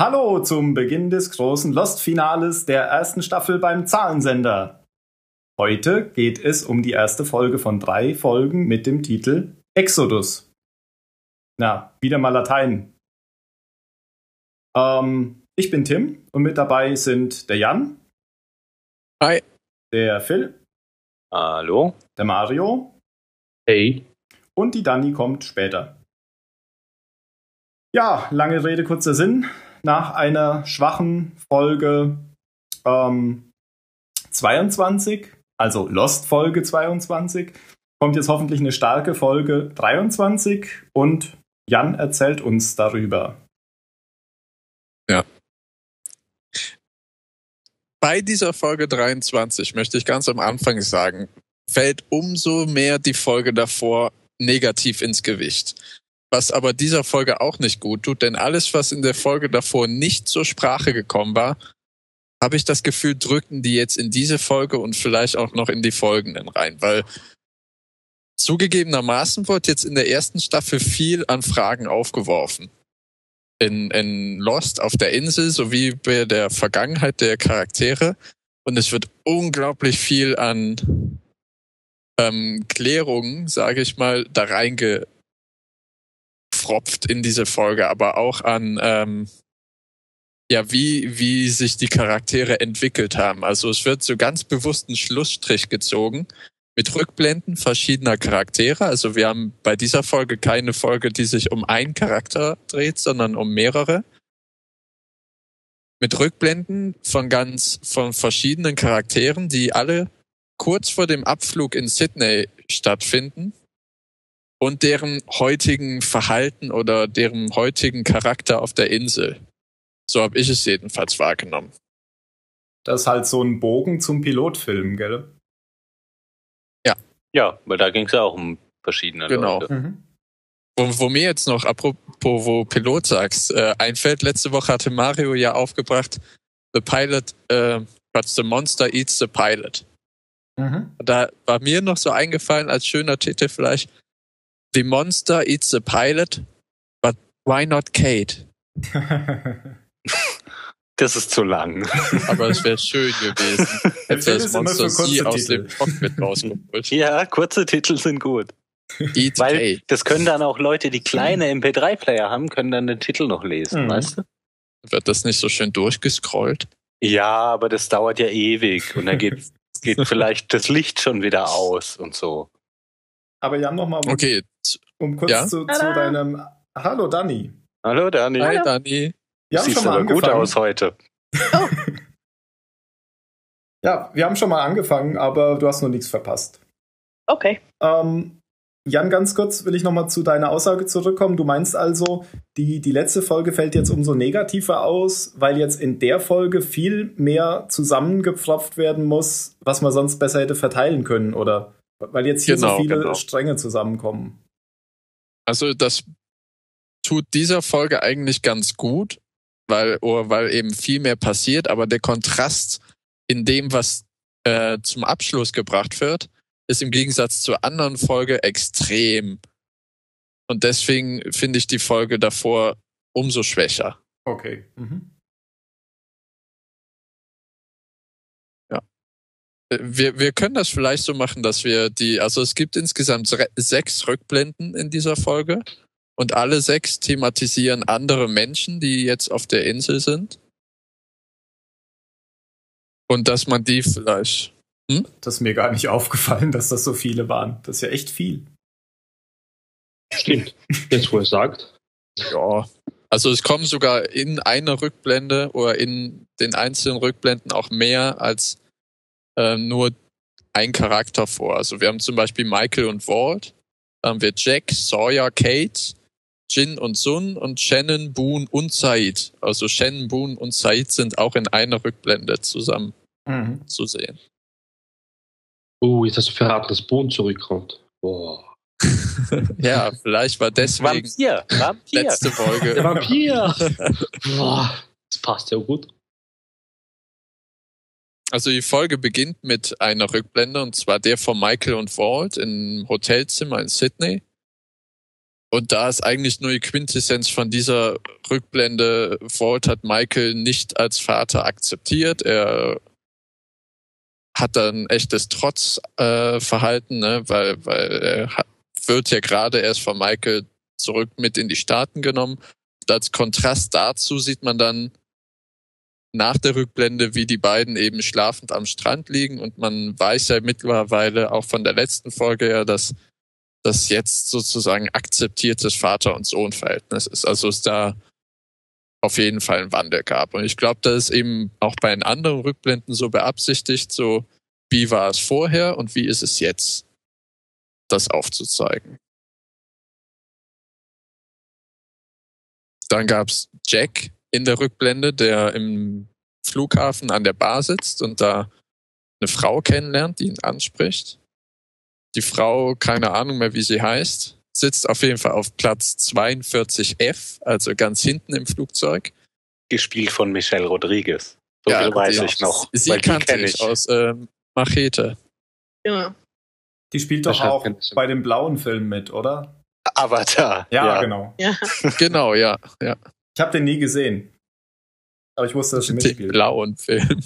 Hallo zum Beginn des großen Lost-Finales der ersten Staffel beim Zahlensender. Heute geht es um die erste Folge von drei Folgen mit dem Titel Exodus. Na, wieder mal Latein. Ähm, ich bin Tim und mit dabei sind der Jan. Hi. Der Phil. Hallo. Der Mario. Hey. Und die Dani kommt später. Ja, lange Rede, kurzer Sinn. Nach einer schwachen Folge ähm, 22, also Lost Folge 22, kommt jetzt hoffentlich eine starke Folge 23 und Jan erzählt uns darüber. Ja. Bei dieser Folge 23 möchte ich ganz am Anfang sagen, fällt umso mehr die Folge davor negativ ins Gewicht. Was aber dieser Folge auch nicht gut tut, denn alles, was in der Folge davor nicht zur Sprache gekommen war, habe ich das Gefühl, drückten die jetzt in diese Folge und vielleicht auch noch in die folgenden rein, weil zugegebenermaßen wird jetzt in der ersten Staffel viel an Fragen aufgeworfen. In, in Lost auf der Insel sowie bei der Vergangenheit der Charaktere. Und es wird unglaublich viel an ähm, Klärungen, sage ich mal, da reingefropft in diese Folge, aber auch an ähm, ja, wie, wie sich die Charaktere entwickelt haben. Also es wird so ganz bewusst ein Schlussstrich gezogen mit Rückblenden verschiedener Charaktere. Also wir haben bei dieser Folge keine Folge, die sich um einen Charakter dreht, sondern um mehrere. Mit Rückblenden von ganz, von verschiedenen Charakteren, die alle kurz vor dem Abflug in Sydney stattfinden und deren heutigen Verhalten oder deren heutigen Charakter auf der Insel. So habe ich es jedenfalls wahrgenommen. Das ist halt so ein Bogen zum Pilotfilm, gell? Ja. Ja, weil da ging es ja auch um verschiedene genau. Leute. Mhm. Wo, wo, mir jetzt noch, apropos, wo Pilot sagst, äh, einfällt, letzte Woche hatte Mario ja aufgebracht, The Pilot, äh, but the Monster Eats the Pilot. Mhm. Da war mir noch so eingefallen als schöner Titel vielleicht, The Monster Eats the Pilot, but why not Kate? Das ist zu lang. Aber es wäre schön gewesen. Hätte das Monster sie aus dem Cockpit rausgeholt. Ja, kurze Titel sind gut. Eat Weil Kate. das können dann auch Leute, die kleine MP3-Player haben, können dann den Titel noch lesen, Mhm. weißt du? Wird das nicht so schön durchgescrollt? Ja, aber das dauert ja ewig und dann geht, geht vielleicht das Licht schon wieder aus und so. Aber Jan, nochmal, um, Okay. um kurz Ja? zu, zu deinem... Hallo, Dani. Hallo Dani. Hi, Dani. Wir haben Siehst schon mal aber gut angefangen. aus heute. Ja, wir haben schon mal angefangen, aber du hast noch nichts verpasst. Okay. Ähm, Jan, ganz kurz will ich nochmal zu deiner Aussage zurückkommen. Du meinst also, die, die letzte Folge fällt jetzt umso negativer aus, weil jetzt in der Folge viel mehr zusammengepfropft werden muss, was man sonst besser hätte verteilen können, oder? Weil jetzt hier Genau, so viele genau. Stränge zusammenkommen. Also das tut dieser Folge eigentlich ganz gut, weil, oder weil eben viel mehr passiert, aber der Kontrast in dem, was äh, zum Abschluss gebracht wird, ist im Gegensatz zur anderen Folge extrem. Und deswegen finde ich die Folge davor umso schwächer. Okay. Mhm. Wir, wir können das vielleicht so machen, dass wir die, also es gibt insgesamt sechs Rückblenden in dieser Folge und alle sechs thematisieren andere Menschen, die jetzt auf der Insel sind. Und dass man die vielleicht, Das ist mir gar nicht aufgefallen, dass das so viele waren. Das ist ja echt viel. Stimmt. Jetzt, wo er sagt. ja, also es kommen sogar in einer Rückblende oder in den einzelnen Rückblenden auch mehr als äh, nur ein Charakter vor. Also wir haben zum Beispiel Michael und Walt, dann haben wir Jack, Sawyer, Kate, Jin und Sun und Shannon, Boone und Said. Also Shannon, Boone und Said sind auch in einer Rückblende zusammen Mhm. zu sehen. Oh, jetzt hast du verraten, dass Bohnen zurückkommt. Boah. ja, vielleicht war deswegen Vampir, Vampir. letzte Der Folge. Vampir! Boah, das passt ja gut. Also die Folge beginnt mit einer Rückblende und zwar der von Michael und Walt im Hotelzimmer in Sydney. Und da ist eigentlich nur die Quintessenz von dieser Rückblende. Walt hat Michael nicht als Vater akzeptiert. Er hat dann echtes Trotzverhalten, äh, ne? weil, weil er hat, wird ja gerade erst von Michael zurück mit in die Staaten genommen. Und als Kontrast dazu sieht man dann nach der Rückblende, wie die beiden eben schlafend am Strand liegen. Und man weiß ja mittlerweile auch von der letzten Folge ja, dass das jetzt sozusagen akzeptiertes Vater- und Sohn-Verhältnis ist. Also es da auf jeden Fall einen Wandel gab. Und ich glaube, das ist eben auch bei den anderen Rückblenden so beabsichtigt, so wie war es vorher und wie ist es jetzt, das aufzuzeigen. Dann gab's Jack in der Rückblende, der im Flughafen an der Bar sitzt und da eine Frau kennenlernt, die ihn anspricht. Die Frau, keine Ahnung mehr, wie sie heißt, sitzt auf jeden Fall auf Platz 42F, also ganz hinten im Flugzeug. Gespielt von Michelle Rodriguez. So Ja, viel weiß die- ich noch. Sie die kannte kenn ich aus ähm, Machete. Genau. Die spielt doch auch bei dem blauen Film mit, oder? Avatar. Ja, genau. Ja. Genau, ja, ja. Ich habe den nie gesehen. Aber ich wusste, dass sie Den mitspielt. blauen Film.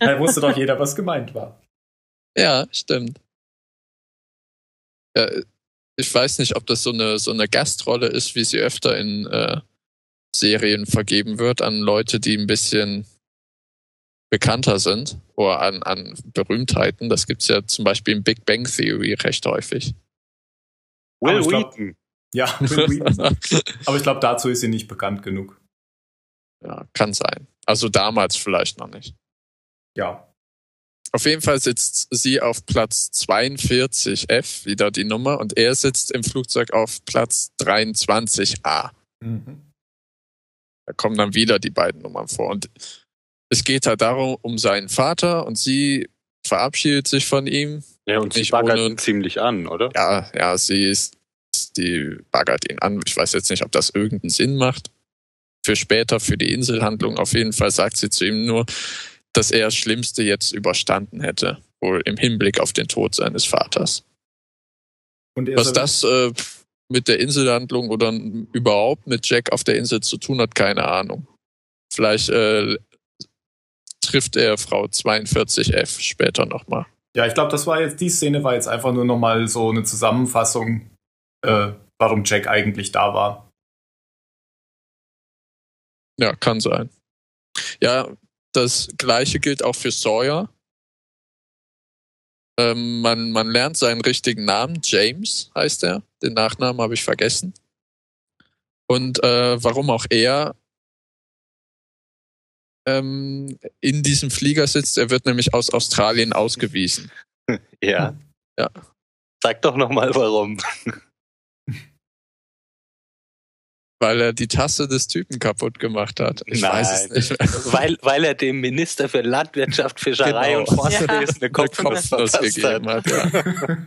Da wusste doch jeder, was gemeint war. Ja, stimmt. Ja, ich weiß nicht, ob das so eine, so eine Gastrolle ist, wie sie öfter in äh, Serien vergeben wird an Leute, die ein bisschen bekannter sind oder an, an Berühmtheiten. Das gibt's ja zum Beispiel in Big Bang Theory recht häufig. Will Wheaton. Ja, aber ich glaube, dazu ist sie nicht bekannt genug. ja, kann sein. Also damals vielleicht noch nicht. Ja. Auf jeden Fall sitzt sie auf Platz 42F, wieder die Nummer, und er sitzt im Flugzeug auf Platz 23A. Mhm. Da kommen dann wieder die beiden Nummern vor. Und es geht halt darum, um seinen Vater und sie verabschiedet sich von ihm. Ja, und sie baggert ihn ziemlich an, oder? Ja, ja, sie ist, die baggert ihn an. Ich weiß jetzt nicht, ob das irgendeinen Sinn macht. Für später, für die Inselhandlung. Auf jeden Fall sagt sie zu ihm nur, dass er das Schlimmste jetzt überstanden hätte. Wohl im Hinblick auf den Tod seines Vaters. Er Was das äh, mit der Inselhandlung oder überhaupt mit Jack auf der Insel zu tun hat, keine Ahnung. Vielleicht äh, trifft er Frau 42F später nochmal. Ja, ich glaube, das war jetzt, die Szene war jetzt einfach nur nochmal so eine Zusammenfassung, äh, warum Jack eigentlich da war. Ja, kann sein. Ja, das gleiche gilt auch für Sawyer. Ähm, man, man lernt seinen richtigen Namen, James heißt er. Den Nachnamen habe ich vergessen. Und äh, warum auch er ähm, in diesem Flieger sitzt, er wird nämlich aus Australien ausgewiesen. Ja. Ja. Sag doch nochmal warum. Weil er die Tasse des Typen kaputt gemacht hat. Ich weiß es nicht. weil, weil er dem Minister für Landwirtschaft, Fischerei Genau. und Forstwesen Ja. eine Kopfnuss gegeben hat. Ja.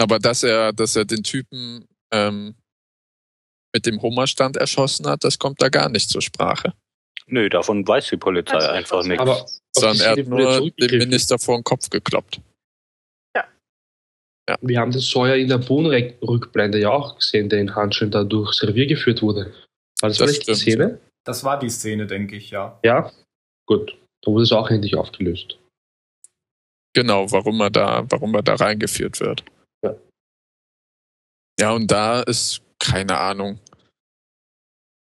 Aber dass er, dass er den Typen ähm, mit dem Hummerstand erschossen hat, das kommt da gar nicht zur Sprache. Nö, davon weiß die Polizei Also, einfach ich nichts. Aber Sondern er hat nur dem. Minister vor den Kopf gekloppt. Wir haben den Sawyer in der Bohnenrückblende ja auch gesehen, der in Handschuhen da durchs Revier geführt wurde. War das, Das vielleicht die. Szene? Das war die Szene, denke ich, ja. Ja? Gut. Da wurde es auch endlich aufgelöst. Genau, warum er da, warum er da reingeführt wird. Ja. Ja, und da ist keine Ahnung,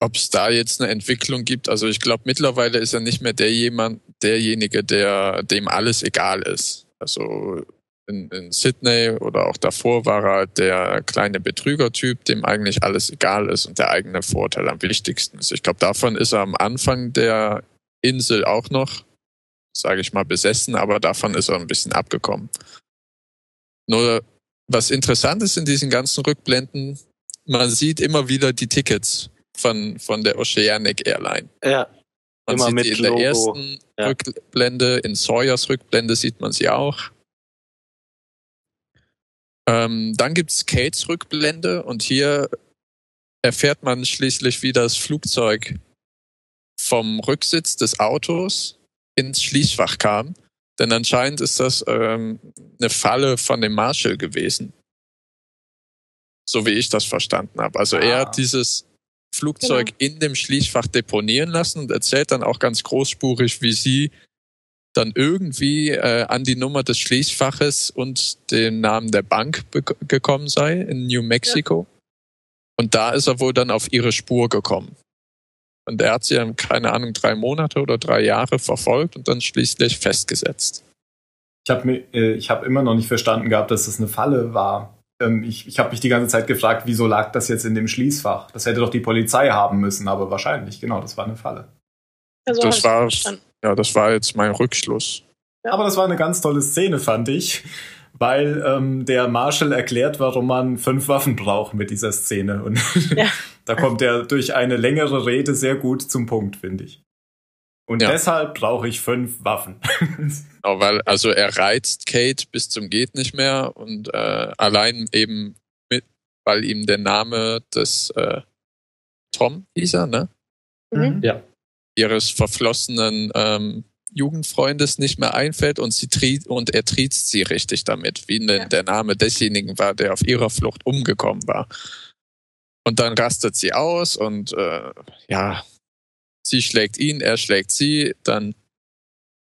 ob es da jetzt eine Entwicklung gibt. Also ich glaube, mittlerweile ist er nicht mehr der jemand, derjenige, der dem alles egal ist. Also in, in Sydney oder auch davor war er der kleine Betrügertyp, dem eigentlich alles egal ist und der eigene Vorteil am wichtigsten ist. Ich glaube, davon ist er am Anfang der Insel auch noch, sage ich mal, besessen, aber davon ist er ein bisschen abgekommen. Nur was interessant ist in diesen ganzen Rückblenden, man sieht immer wieder die Tickets von, von der Oceanic Airline. Ja, Man Immer sieht mit in der Logo. ersten Ja. Rückblende, in Sawyers Rückblende sieht man sie auch. Ähm, dann gibt's Kates Rückblende und hier erfährt man schließlich, wie das Flugzeug vom Rücksitz des Autos ins Schließfach kam. Denn anscheinend ist das ähm, eine Falle von dem Marshall gewesen. so wie ich das verstanden habe. Also Ah. er hat dieses Flugzeug in dem Schließfach deponieren lassen und erzählt dann auch ganz großspurig, wie sie dann irgendwie äh, an die Nummer des Schließfaches und den Namen der Bank gekommen sei in New Mexico. Und da ist er wohl dann auf ihre Spur gekommen. Und er hat sie dann, keine Ahnung, drei Monate oder drei Jahre verfolgt und dann schließlich festgesetzt. Ich habe äh, ich hab immer noch nicht verstanden gehabt, dass das eine Falle war. Ähm, ich ich habe mich die ganze Zeit gefragt, wieso lag das jetzt in dem Schließfach? Das hätte doch die Polizei haben müssen, aber wahrscheinlich, genau, das war eine Falle. Also Das war- verstanden. Ja, das war jetzt mein Rückschluss. Ja. Aber das war eine ganz tolle Szene, fand ich, weil ähm, der Marshall erklärt, warum man fünf Waffen braucht mit dieser Szene. Und Ja. da kommt er durch eine längere Rede sehr gut zum Punkt, finde ich. Und Ja. deshalb brauche ich fünf Waffen. Genau, weil, also er reizt Kate bis zum geht nicht mehr und äh, allein eben mit, weil ihm der Name des äh, Tom hieß er, ne? Mhm. Ja. Ihres verflossenen ähm, Jugendfreundes nicht mehr einfällt und sie triet und er triezt sie richtig damit, wie denn Ja. der Name desjenigen war, der auf ihrer Flucht umgekommen war. Und dann rastet sie aus und äh, ja, sie schlägt ihn, er schlägt sie, dann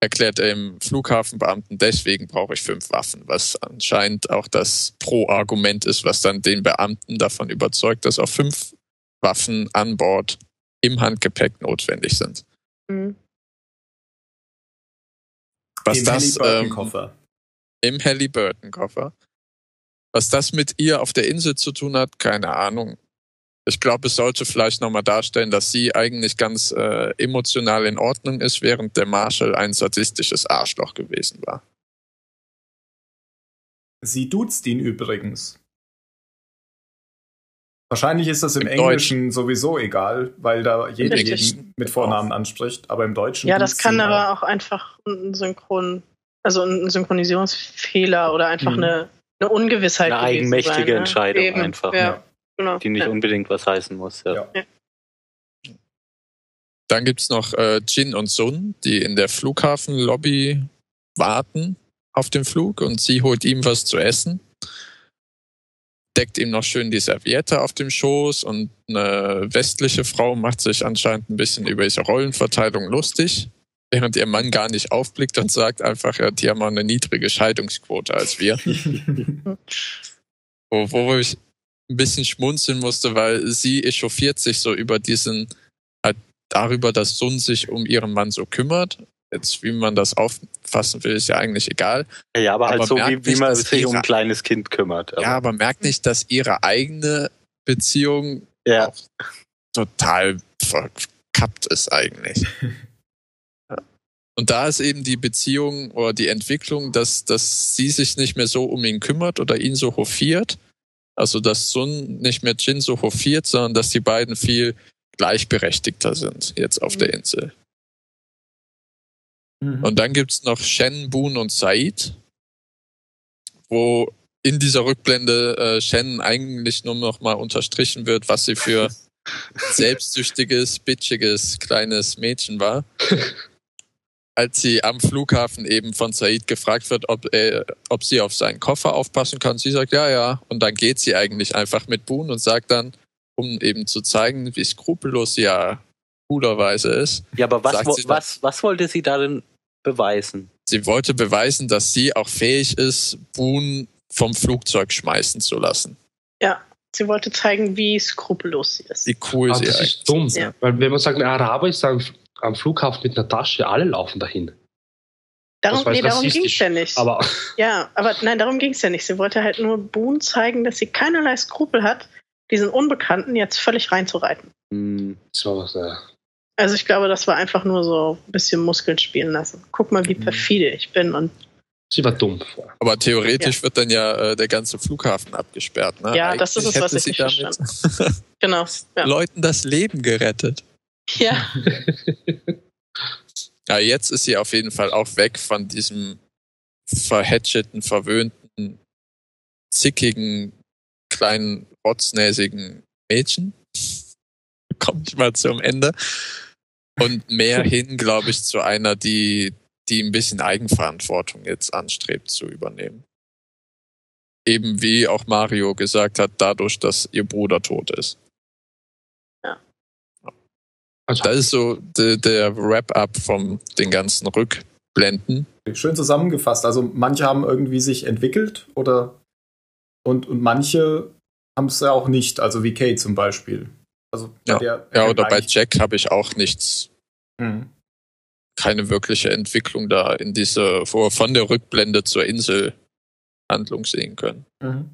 erklärt er dem Flughafenbeamten, deswegen brauche ich fünf Waffen, was anscheinend auch das Pro-Argument ist, was dann den Beamten davon überzeugt, dass auch fünf Waffen an Bord im Handgepäck notwendig sind. Mhm. Was Im das ähm, Halliburton-Koffer. im Halliburton-Koffer. Was das mit ihr auf der Insel zu tun hat, keine Ahnung. Ich glaube, es sollte vielleicht nochmal darstellen, dass sie eigentlich ganz äh, emotional in Ordnung ist, während der Marshall ein sadistisches Arschloch gewesen war. Sie duzt ihn übrigens. Wahrscheinlich ist das im, Im Englischen sowieso egal, weil da jeder jeden mit Vornamen anspricht, aber im Deutschen. Ja, das kann aber halt. auch einfach ein Synchron, also ein Synchronisierungsfehler oder einfach Mhm. eine, eine Ungewissheit. Eine eigenmächtige sein, ne? Entscheidung Eben, einfach, Ja, ja. genau. Die nicht ja. unbedingt was heißen muss. Ja. Ja. Dann gibt's noch äh, Jin und Sun, die in der Flughafenlobby warten auf den Flug und sie holt ihm was zu essen, deckt ihm noch schön die Serviette auf dem Schoß und eine westliche Frau macht sich anscheinend ein bisschen über ihre Rollenverteilung lustig, während ihr Mann gar nicht aufblickt und sagt einfach, ja, die haben auch eine niedrige Scheidungsquote als wir. wo, wo ich ein bisschen schmunzeln musste, weil sie echauffiert sich so über diesen, halt darüber, dass Sun sich um ihren Mann so kümmert. Jetzt, wie man das auffassen will, ist ja eigentlich egal. Ja, aber halt Aber so, merkt wie, wie man sich um ein kleines Kind kümmert. Aber, ja, aber merkt nicht, dass ihre eigene Beziehung ja. auch total verkappt ist eigentlich. Und da ist eben die Beziehung oder die Entwicklung, dass, dass sie sich nicht mehr so um ihn kümmert oder ihn so hofiert. Also dass Sun nicht mehr Jin so hofiert, sondern dass die beiden viel gleichberechtigter sind jetzt auf der Insel. Mhm. Und dann gibt's noch Shen, Boon und Said, wo in dieser Rückblende äh, Shen eigentlich nur noch mal unterstrichen wird, was sie für selbstsüchtiges, bitchiges kleines Mädchen war. Als sie am Flughafen eben von Said gefragt wird, ob, äh, ob sie auf seinen Koffer aufpassen kann. Sie sagt, ja, ja. Und dann geht sie eigentlich einfach mit Boon und sagt dann, um eben zu zeigen, wie skrupellos sie ja coolerweise ist, ja, aber was, wo, was, was wollte sie darin beweisen? Sie wollte beweisen, dass sie auch fähig ist, Boone vom Flugzeug schmeißen zu lassen. Sie wollte zeigen, wie skrupellos sie ist. Wie cool Aber sie das eigentlich ist dumm. Ja. Weil wenn man sagt, ein Araber ist am, am Flughafen mit einer Tasche, alle laufen dahin. Darum, nee, darum ging es ja nicht. Aber ja, aber nein, darum ging es ja nicht. Sie wollte halt nur Boone zeigen, dass sie keinerlei Skrupel hat, diesen Unbekannten jetzt völlig reinzureiten. Hm, das war was, äh, Also ich glaube, das war einfach nur so ein bisschen Muskeln spielen lassen. Guck mal, wie Mhm. perfide ich bin. Und sie war dumm. Aber theoretisch wird dann ja äh, der ganze Flughafen abgesperrt. Ne? Ja, das ist es, Eigentlich was hätte ich sie nicht damit genau. Ja. Leuten das Leben gerettet. ja. Ja, jetzt ist sie auf jeden Fall auch weg von diesem verhätschelten, verwöhnten, zickigen, kleinen, rotznäsigen Mädchen. Komme ich mal zum Ende. Und mehr hin, glaube ich, zu einer, die, die ein bisschen Eigenverantwortung jetzt anstrebt zu übernehmen. eben wie auch Mario gesagt hat, dadurch, dass ihr Bruder tot ist. Also, Das ist so de, der Wrap-up von den ganzen Rückblenden. Schön zusammengefasst. Also manche haben irgendwie sich entwickelt oder und, und manche haben es ja auch nicht, also wie Kate zum Beispiel. Also Ja. der Ja, oder bei Jack habe ich auch nichts, Mhm. keine wirkliche Entwicklung da in diese, vor- von der Rückblende zur Inselhandlung sehen können. Mhm.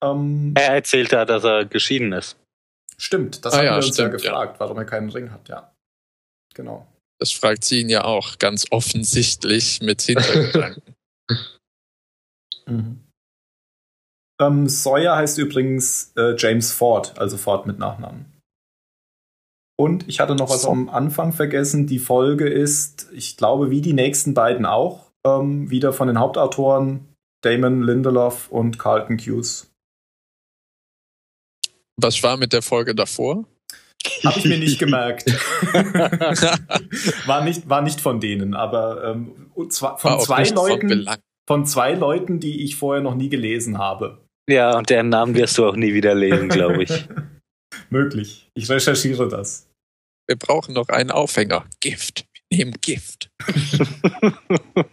Ähm, Er erzählt da, dass er geschieden ist. Stimmt, das Ah haben ja, wir uns ja stimmt, ja. gefragt, warum er keinen Ring hat, ja. Genau. Das fragt sie ihn ja auch ganz offensichtlich mit Hintergedanken. Mhm. Ähm, Sawyer heißt übrigens äh, James Ford, also Ford mit Nachnamen. Und ich hatte noch was am Anfang vergessen. Die Folge ist, ich glaube, wie die nächsten beiden auch, ähm, wieder von den Hauptautoren Damon Lindelof und Carlton Hughes. Was war mit der Folge davor? Habe ich mir nicht gemerkt. war, nicht, war nicht von denen, aber ähm, zwar von zwei Leuten, von zwei Leuten, die ich vorher noch nie gelesen habe. Ja, und deren Namen wirst du auch nie wieder lesen, glaube ich. Möglich. Ich recherchiere das. Wir brauchen noch einen Aufhänger. Gift. Wir nehmen Gift.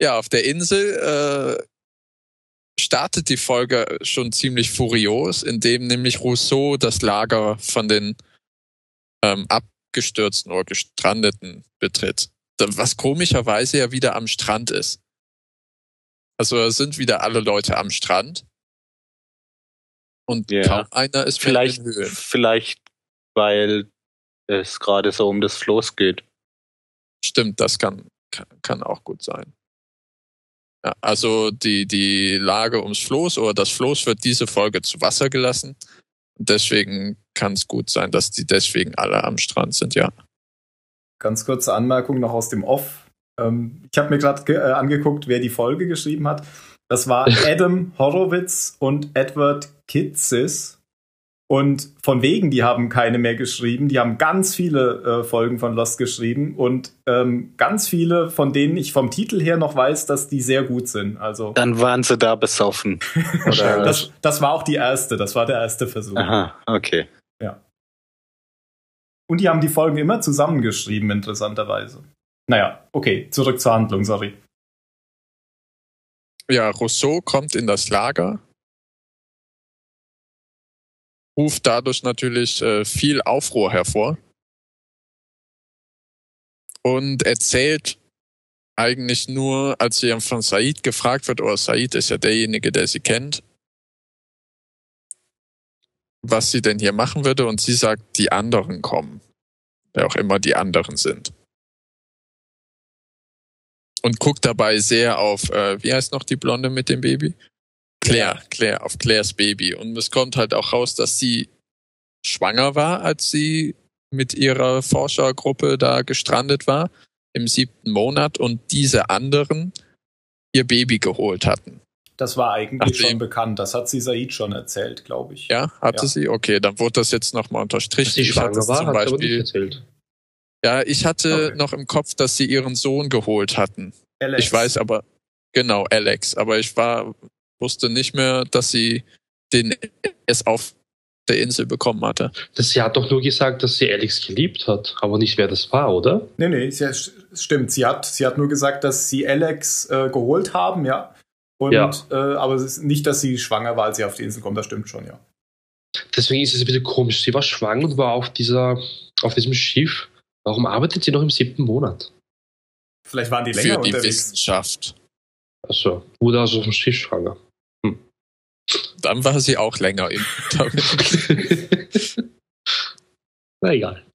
ja, auf der Insel äh, startet die Folge schon ziemlich furios, indem nämlich Rousseau das Lager von den ähm, abgestürzten oder gestrandeten betritt. Was komischerweise ja wieder am Strand ist. Also sind wieder alle Leute am Strand. Und Ja. kaum einer ist Vielleicht, in Höhlen. vielleicht, weil es gerade so um das Floß geht. Stimmt, das kann, kann, kann auch gut sein. Ja, also die, die Lage ums Floß oder das Floß wird diese Folge zu Wasser gelassen. Und deswegen kann es gut sein, dass die deswegen alle am Strand sind, ja. Ganz kurze Anmerkung noch aus dem Off. Ähm, ich habe mir gerade äh, angeguckt, wer die Folge geschrieben hat. Das war Adam Horowitz und Edward Kitzis. Und von wegen, die haben keine mehr geschrieben. Die haben ganz viele äh, Folgen von Lost geschrieben und ähm, ganz viele, von denen ich vom Titel her noch weiß, dass die sehr gut sind. Also Dann waren sie da besoffen. Das, das war auch die erste, das war der erste Versuch. Aha, okay. Und die haben die Folgen immer zusammengeschrieben, interessanterweise. Naja, okay, zurück zur Handlung, sorry. Ja, Rousseau kommt in das Lager, ruft dadurch natürlich äh, viel Aufruhr hervor und erzählt eigentlich nur, als sie von Said gefragt wird, oder Said ist ja derjenige, der sie kennt, was sie denn hier machen würde und sie sagt, die anderen kommen, wer auch immer die anderen sind. Und guckt dabei sehr auf, äh, wie heißt noch die Blonde mit dem Baby? Claire, Claire, auf Claires Baby. Und es kommt halt auch raus, dass sie schwanger war, als sie mit ihrer Forschergruppe da gestrandet war, im siebten Monat und diese anderen ihr Baby geholt hatten. Das war eigentlich Ach, schon sie- bekannt. Das hat sie Said schon erzählt, glaube ich. Ja, hatte Ja. sie? Okay, dann wurde das jetzt nochmal unterstrichen. dass sie Ich hatte schwanger es war, zum hat er aber nicht Beispiel, erzählt. Ja, ich hatte Okay. noch im Kopf, dass sie ihren Sohn geholt hatten. Alex. Ich weiß aber, genau, Alex, aber ich war, wusste nicht mehr, dass sie den erst auf der Insel bekommen hatte. Das, sie hat doch nur gesagt, dass sie Alex geliebt hat, aber nicht, wer das war, oder? Nee, nee, sie, stimmt. Sie hat, sie hat nur gesagt, dass sie Alex äh, geholt haben, ja. Und, Ja. Äh, aber es ist nicht, dass sie schwanger war, als sie auf die Insel kommt. Das stimmt schon, ja. Deswegen ist es ein bisschen komisch. Sie war schwanger und war auf, dieser, auf diesem Schiff. Warum arbeitet sie noch im siebten Monat? Vielleicht waren die Für länger die unterwegs. Wissenschaft. Also, wurde also auf dem Schiff schwanger. Dann war sie auch länger im Na egal.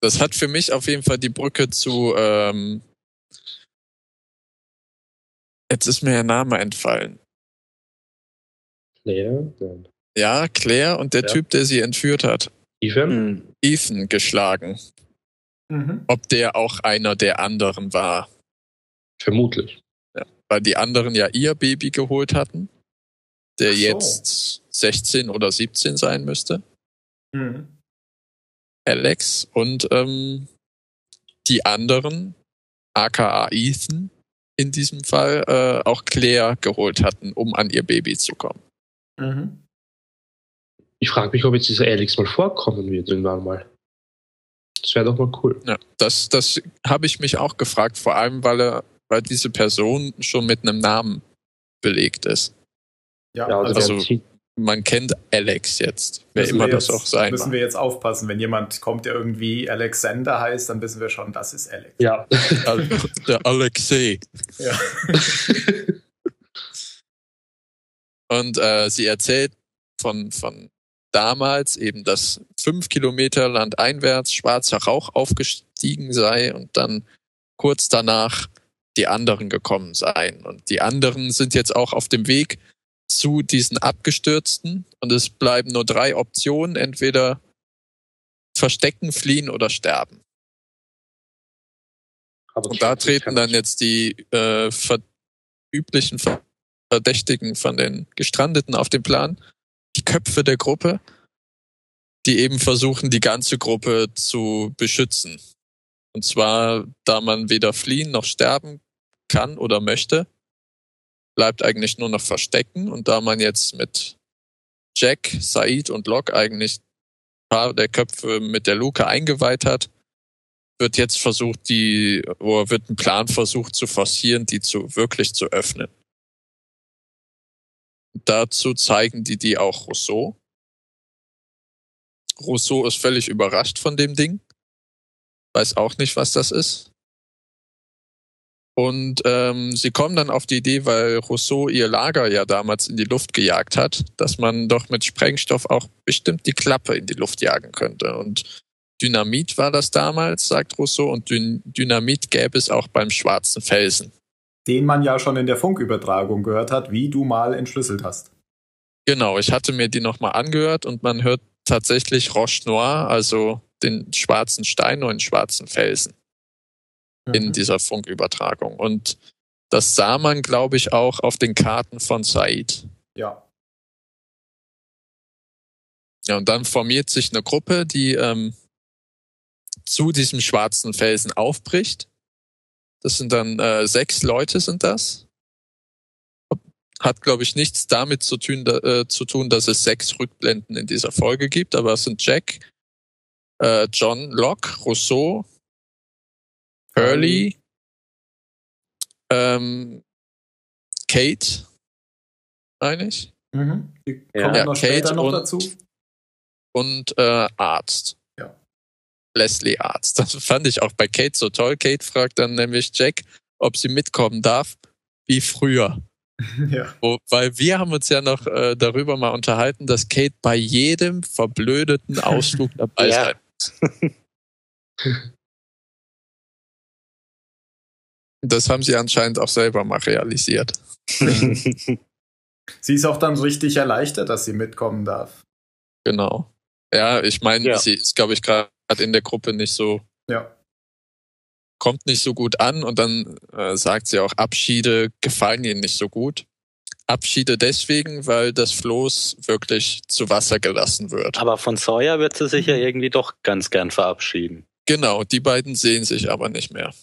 Das hat für mich auf jeden Fall die Brücke zu, ähm, jetzt ist mir der Name entfallen. Claire, nein. Ja, Claire und der Ja. Typ, der sie entführt hat, Ethan? Hm. Ethan geschlagen. Mhm. Ob der auch einer der anderen war. Vermutlich. Weil die anderen ja ihr Baby geholt hatten, der so. jetzt 16 oder 17 sein müsste. Mhm. Alex und ähm, die anderen, aka Ethan, in diesem Fall äh, auch Claire geholt hatten, um an ihr Baby zu kommen. Mhm. Ich frage mich, ob jetzt dieser Alex mal vorkommen wird irgendwann mal. Das wäre doch mal cool. Ja, das, das habe ich mich auch gefragt, vor allem weil er, weil diese Person schon mit einem Namen belegt ist. Ja, Ja, also, also- Man kennt Alex jetzt, wer müssen immer wir das jetzt, auch sein Müssen mag. wir jetzt aufpassen, wenn jemand kommt, der irgendwie Alexander heißt, dann wissen wir schon, das ist Alex. ja. Der Alexei. Ja. Und äh, sie erzählt von, von damals eben, dass fünf Kilometer landeinwärts schwarzer Rauch aufgestiegen sei und dann kurz danach die anderen gekommen seien. Und die anderen sind jetzt auch auf dem Weg zu diesen Abgestürzten. Und es bleiben nur drei Optionen, entweder verstecken, fliehen oder sterben. Aber Und da das treten dann jetzt die äh, ver üblichen Verdächtigen von den Gestrandeten auf den Plan. Die Köpfe der Gruppe, die eben versuchen, die ganze Gruppe zu beschützen. Und zwar, da man weder fliehen noch sterben kann oder möchte, bleibt eigentlich nur noch verstecken. Und da man jetzt mit Jack, Said und Locke eigentlich ein paar der Köpfe mit der Luke eingeweiht hat, wird jetzt versucht, die, oder wird ein Plan versucht zu forcieren, die zu wirklich zu öffnen. Dazu zeigen die die auch Rousseau. Rousseau ist völlig überrascht von dem Ding. Weiß auch nicht, was das ist. Und ähm, sie kommen dann auf die Idee, weil Rousseau ihr Lager ja damals in die Luft gejagt hat, dass man doch mit Sprengstoff auch bestimmt die Klappe in die Luft jagen könnte. Und Dynamit war das damals, sagt Rousseau, und Dyn Dynamit gäbe es auch beim schwarzen Felsen. Den man ja schon in der Funkübertragung gehört hat, wie du mal entschlüsselt hast. Genau, ich hatte mir die nochmal angehört und man hört tatsächlich Roche Noir, also den schwarzen Stein und den schwarzen Felsen in dieser Funkübertragung. Und das sah man, glaube ich, auch auf den Karten von Said. Ja. Ja, und dann formiert sich eine Gruppe, die ähm, zu diesem schwarzen Felsen aufbricht. Das sind dann äh, sechs Leute sind das. Hat, glaube ich, nichts damit zu tun, da, äh, zu tun, dass es sechs Rückblenden in dieser Folge gibt, aber es sind Jack, äh, John Locke, Rousseau, Hurley, ähm, Kate, eigentlich, Mhm. Die Ja. kommen Ja, noch Kate später noch und- dazu. und äh, Arzt. Leslie Arzt. Das fand ich auch bei Kate so toll. Kate fragt dann nämlich Jack, ob sie mitkommen darf, wie früher. ja. Wo, weil wir haben uns ja noch äh, darüber mal unterhalten, dass Kate bei jedem verblödeten Ausflug dabei Ja. sein muss. Das haben sie anscheinend auch selber mal realisiert. Sie ist auch dann richtig erleichtert, dass sie mitkommen darf. Genau. Ja, ich meine, Ja. sie ist, glaube ich, gerade in der Gruppe nicht so Ja. kommt nicht so gut an und dann äh, sagt sie auch, Abschiede gefallen ihr nicht so gut. Abschiede deswegen, weil das Floß wirklich zu Wasser gelassen wird. Aber von Sawyer wird sie sich ja irgendwie doch ganz gern verabschieden. Genau, die beiden sehen sich aber nicht mehr.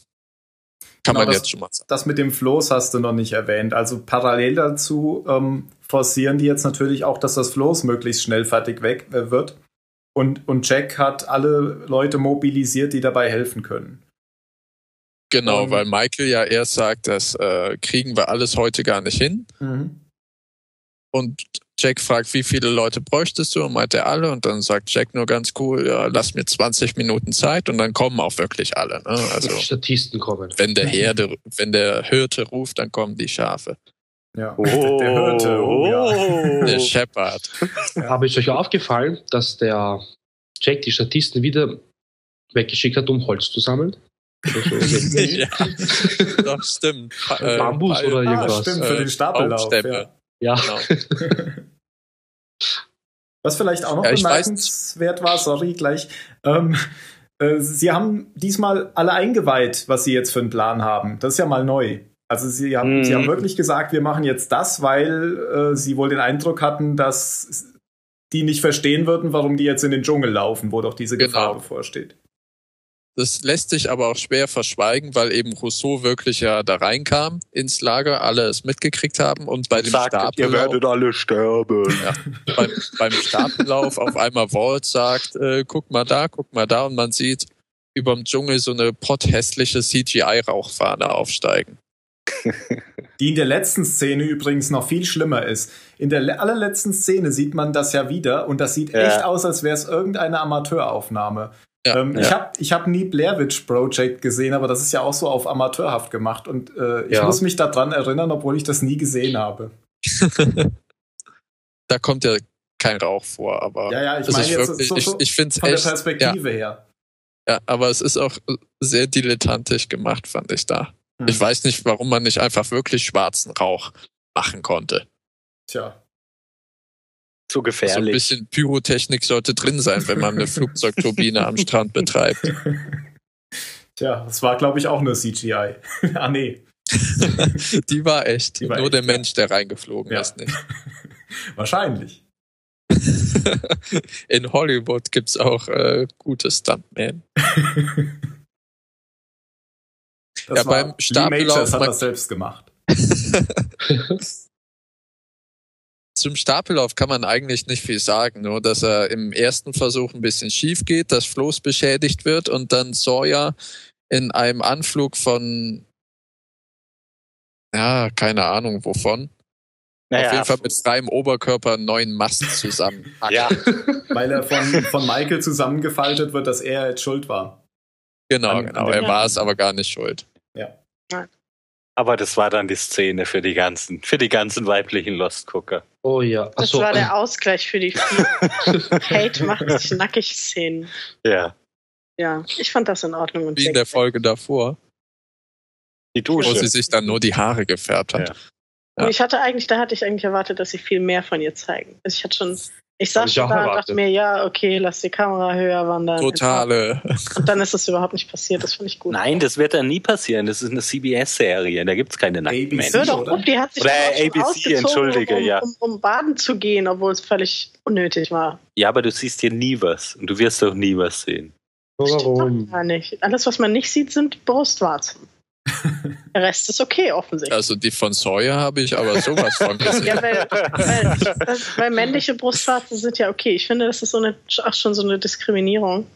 Kann Genau, man das- jetzt schon mal sagen. Das mit dem Floß hast du noch nicht erwähnt. Also parallel dazu ähm, forcieren die jetzt natürlich auch, dass das Floß möglichst schnell fertig weg äh, wird. Und, und Jack hat alle Leute mobilisiert, die dabei helfen können. Genau, weil Michael ja erst sagt, das äh, kriegen wir alles heute gar nicht hin. Und Jack fragt, wie viele Leute bräuchtest du? Und meint er alle. Und dann sagt Jack nur ganz cool, ja, lass mir 20 Minuten Zeit. Und dann kommen auch wirklich alle. Ne? Also Statisten kommen. wenn der Herde, wenn der Hirte ruft, dann kommen die Schafe. Ja. Oh, Der Hirte, oh, ja. Der Shepherd. Habe ich euch aufgefallen, dass der Jack die Statisten wieder weggeschickt hat, um Holz zu sammeln? Oder so. ja, doch, stimmt. Äh, Bambus Ball- oder Ah, irgendwas. stimmt, für Äh, den Stapellauf. Ja. ja, Genau. Was vielleicht auch noch Ja, bemerkenswert war, sorry, gleich. Ähm, äh, sie haben diesmal alle eingeweiht, was sie jetzt für einen Plan haben. Das ist ja mal neu. Also sie haben, Mhm. sie haben wirklich gesagt, wir machen jetzt das, weil äh, sie wohl den Eindruck hatten, dass die nicht verstehen würden, warum die jetzt in den Dschungel laufen, wo doch diese Genau. Gefahr bevorsteht. Das lässt sich aber auch schwer verschweigen, weil eben Rousseau wirklich ja da reinkam ins Lager, alle es mitgekriegt haben und bei dem Sagt, ihr Stapellauf, werdet alle sterben. ja, beim, beim Stapellauf auf einmal Walt sagt, äh, guck mal da, guck mal da und man sieht überm Dschungel so eine potthässliche CGI-Rauchfahne aufsteigen. Die in der letzten Szene übrigens noch viel schlimmer ist. In der le- allerletzten Szene sieht man das ja wieder und das sieht Ja. echt aus, als wäre es irgendeine Amateuraufnahme. Ja, ähm, ja. Ich habe ich hab nie Blair Witch Project gesehen, aber das ist ja auch so auf amateurhaft gemacht und äh, ich Ja. muss mich daran erinnern, obwohl ich das nie gesehen habe. da kommt ja kein Rauch vor, aber Ja, ja, ich meine jetzt wirklich, so, so ich, ich finde es von der echt, ja, Perspektive her. ja, aber es ist auch sehr dilettantisch gemacht, fand ich da. Hm. Ich weiß nicht, warum man nicht einfach wirklich schwarzen Rauch machen konnte. Tja. Zu So ein gefährlich. bisschen Pyrotechnik sollte drin sein, wenn man eine Flugzeugturbine am Strand betreibt. Tja, das war, glaube ich, auch nur CGI. ah, nee. Die war echt. Die war Nur echt, der ja. Mensch, der reingeflogen Ja. ist, nicht. Wahrscheinlich. In Hollywood gibt's auch äh, gute Stuntmen. Das Ja, beim Stapellauf Majors hat das selbst gemacht. Zum Stapellauf kann man eigentlich nicht viel sagen, nur dass er im ersten Versuch ein bisschen schief geht, das Floß beschädigt wird und dann Sawyer in einem Anflug von, ja, keine Ahnung wovon, auf jeden Fall mit freiem Oberkörper einen neuen Mast zusammen. ja, Weil er von, von Michael zusammengefaltet wird, dass er jetzt schuld war. Genau, An- an genau. dem- Er war es aber gar nicht schuld. Aber das war dann die Szene für die ganzen, für die ganzen weiblichen Lost-Gucker. Oh ja. Das Achso, war ähm, der Ausgleich für die Hate macht sich nackig Szenen. Ja, Ja, ich fand das in Ordnung. Und Wie in der Folge davor, die wo Dusche. sie sich dann nur die Haare gefärbt hat. Ja. Und ich hatte eigentlich, da hatte ich eigentlich erwartet, dass sie viel mehr von ihr zeigen. Also ich hatte schon, ich saß schon da und dachte mir, ja, okay, lass die Kamera höher wandern. Totale. Und dann ist es überhaupt nicht passiert. Das finde ich gut. Nein, das wird dann nie passieren. Das ist eine CBS-Serie. Da gibt's keine nackten. Menschen. Hör doch die hat sich Oder ABC, entschuldige, um, ja. um, um baden zu gehen, obwohl es völlig unnötig war. Ja, aber du siehst hier nie was. Und du wirst doch nie was sehen. Warum? doch Gar nicht. Alles, was man nicht sieht, sind Brustwarzen. Der Rest ist okay, offensichtlich. Also die von Sawyer habe ich aber sowas von gesehen. Ja, weil, weil, weil männliche Brustwarzen sind ja okay. Ich finde, das ist so eine, auch schon so eine Diskriminierung.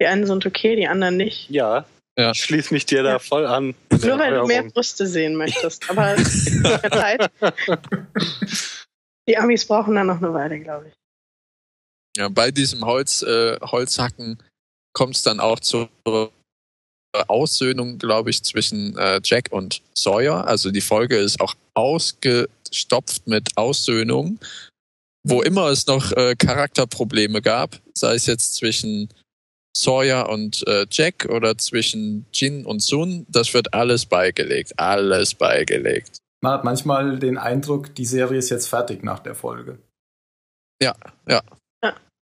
Die einen sind okay, die anderen nicht. Ja, Ja. ich schließe mich dir da Ja. voll an. Nur weil du mehr. Brüste sehen möchtest. Aber Zeit. Die Amis brauchen dann noch eine Weile, glaube ich. Ja, bei diesem Holz, äh, Holzhacken kommt es dann auch zur Aussöhnung, glaube ich, zwischen äh, Jack und Sawyer. Also die Folge ist auch ausgestopft mit Aussöhnung, wo immer es noch äh, Charakterprobleme gab, sei es jetzt zwischen Sawyer und äh, Jack oder zwischen Jin und Sun, das wird alles beigelegt, alles beigelegt. Man hat manchmal den Eindruck, die Serie ist jetzt fertig nach der Folge.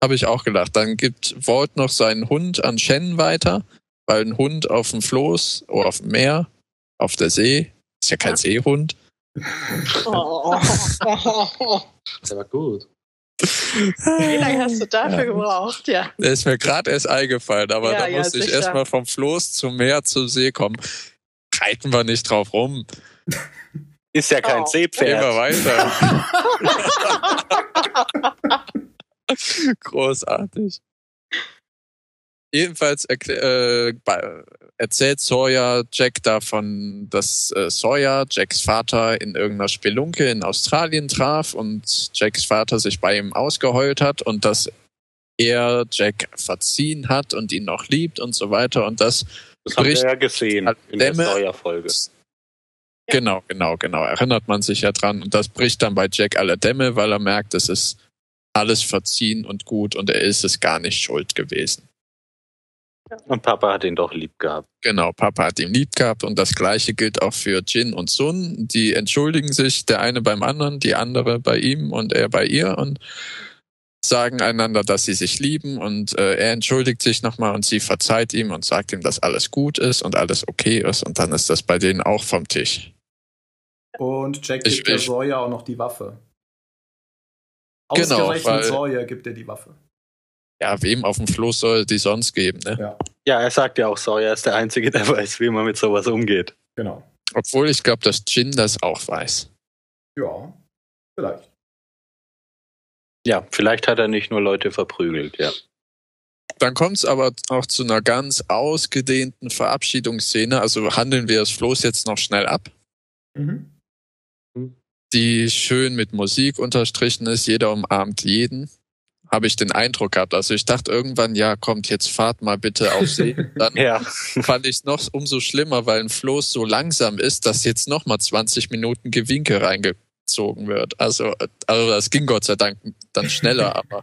Habe ich auch gedacht. Dann gibt Walt noch seinen Hund an Shannon weiter, weil ein Hund auf dem Floß oder auf dem Meer, auf der See, ist ja kein Ja. Seehund. Oh. Der war gut. Wie lange hast du dafür gebraucht? Ja. Der ist mir gerade erst eingefallen, aber Ja, da ja, musste ich erstmal vom Floß zum Meer zur See kommen. Reiten wir nicht drauf rum. Ist ja kein Oh. Gehen wir Seepferd. weiter. Großartig. Jedenfalls äh, erzählt Sawyer Jack davon, dass äh, Sawyer Jacks Vater in irgendeiner Spelunke in Australien traf und Jacks Vater sich bei ihm ausgeheult hat und dass er Jack verziehen hat und ihn noch liebt und so weiter und das Das haben wir ja gesehen in der Dämme. Steuerfolge. Genau, genau, genau. Erinnert man sich ja dran. Und das bricht dann bei Jack alle Dämme, weil er merkt, es ist alles verziehen und gut und er ist es gar nicht schuld gewesen. Und Papa hat ihn doch lieb gehabt. Genau, Papa hat ihn lieb gehabt und das gleiche gilt auch für Jin und Sun. Die entschuldigen sich, der eine beim anderen, die andere bei ihm und er bei ihr und sagen einander, dass sie sich lieben und äh, er entschuldigt sich nochmal und sie verzeiht ihm und sagt ihm, dass alles gut ist und alles okay ist und dann ist das bei denen auch vom Tisch. Und Jack Ich- gibt der ich- Sawyer auch noch die Waffe. Genau, Ausgerechnet weil- Sawyer gibt er die Waffe. Ja, wem auf dem Floß soll die sonst geben, ne? Ja. Ja, er sagt ja auch, Sawyer ist der Einzige, der weiß, wie man mit sowas umgeht. Genau. Obwohl ich glaube, dass Jin das auch weiß. Ja, vielleicht. Ja, vielleicht hat er nicht nur Leute verprügelt, ja. Dann kommt es aber auch zu einer ganz ausgedehnten Verabschiedungsszene. Also handeln wir das Floß jetzt noch schnell ab, Mhm. die schön mit Musik unterstrichen ist. Jeder umarmt jeden. Habe ich den Eindruck gehabt. Also ich dachte irgendwann, ja, kommt, jetzt fahrt mal bitte auf See. Dann Ja, fand ich es noch umso schlimmer, weil ein Floß so langsam ist, dass jetzt noch mal 20 Minuten Gewinke reingezogen wird. Also, also das ging Gott sei Dank dann schneller, aber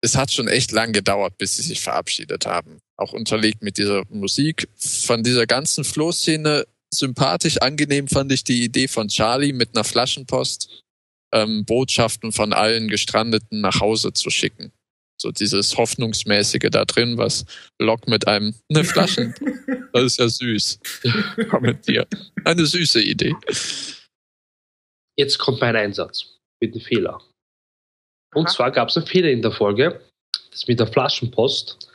es hat schon echt lang gedauert, bis sie sich verabschiedet haben. Auch unterlegt mit dieser Musik. Von dieser ganzen Floßszene sympathisch, angenehm fand ich die Idee von Charlie mit einer Flaschenpost ähm, Botschaften von allen Gestrandeten nach Hause zu schicken. So dieses Hoffnungsmäßige da drin, was Locke mit einem eine Flaschen, das ist ja süß, kommentiert. Eine süße Idee. Jetzt kommt mein Einsatz mit dem Fehler. Und Aha. zwar gab es einen Fehler in der Folge, das mit der Flaschenpost.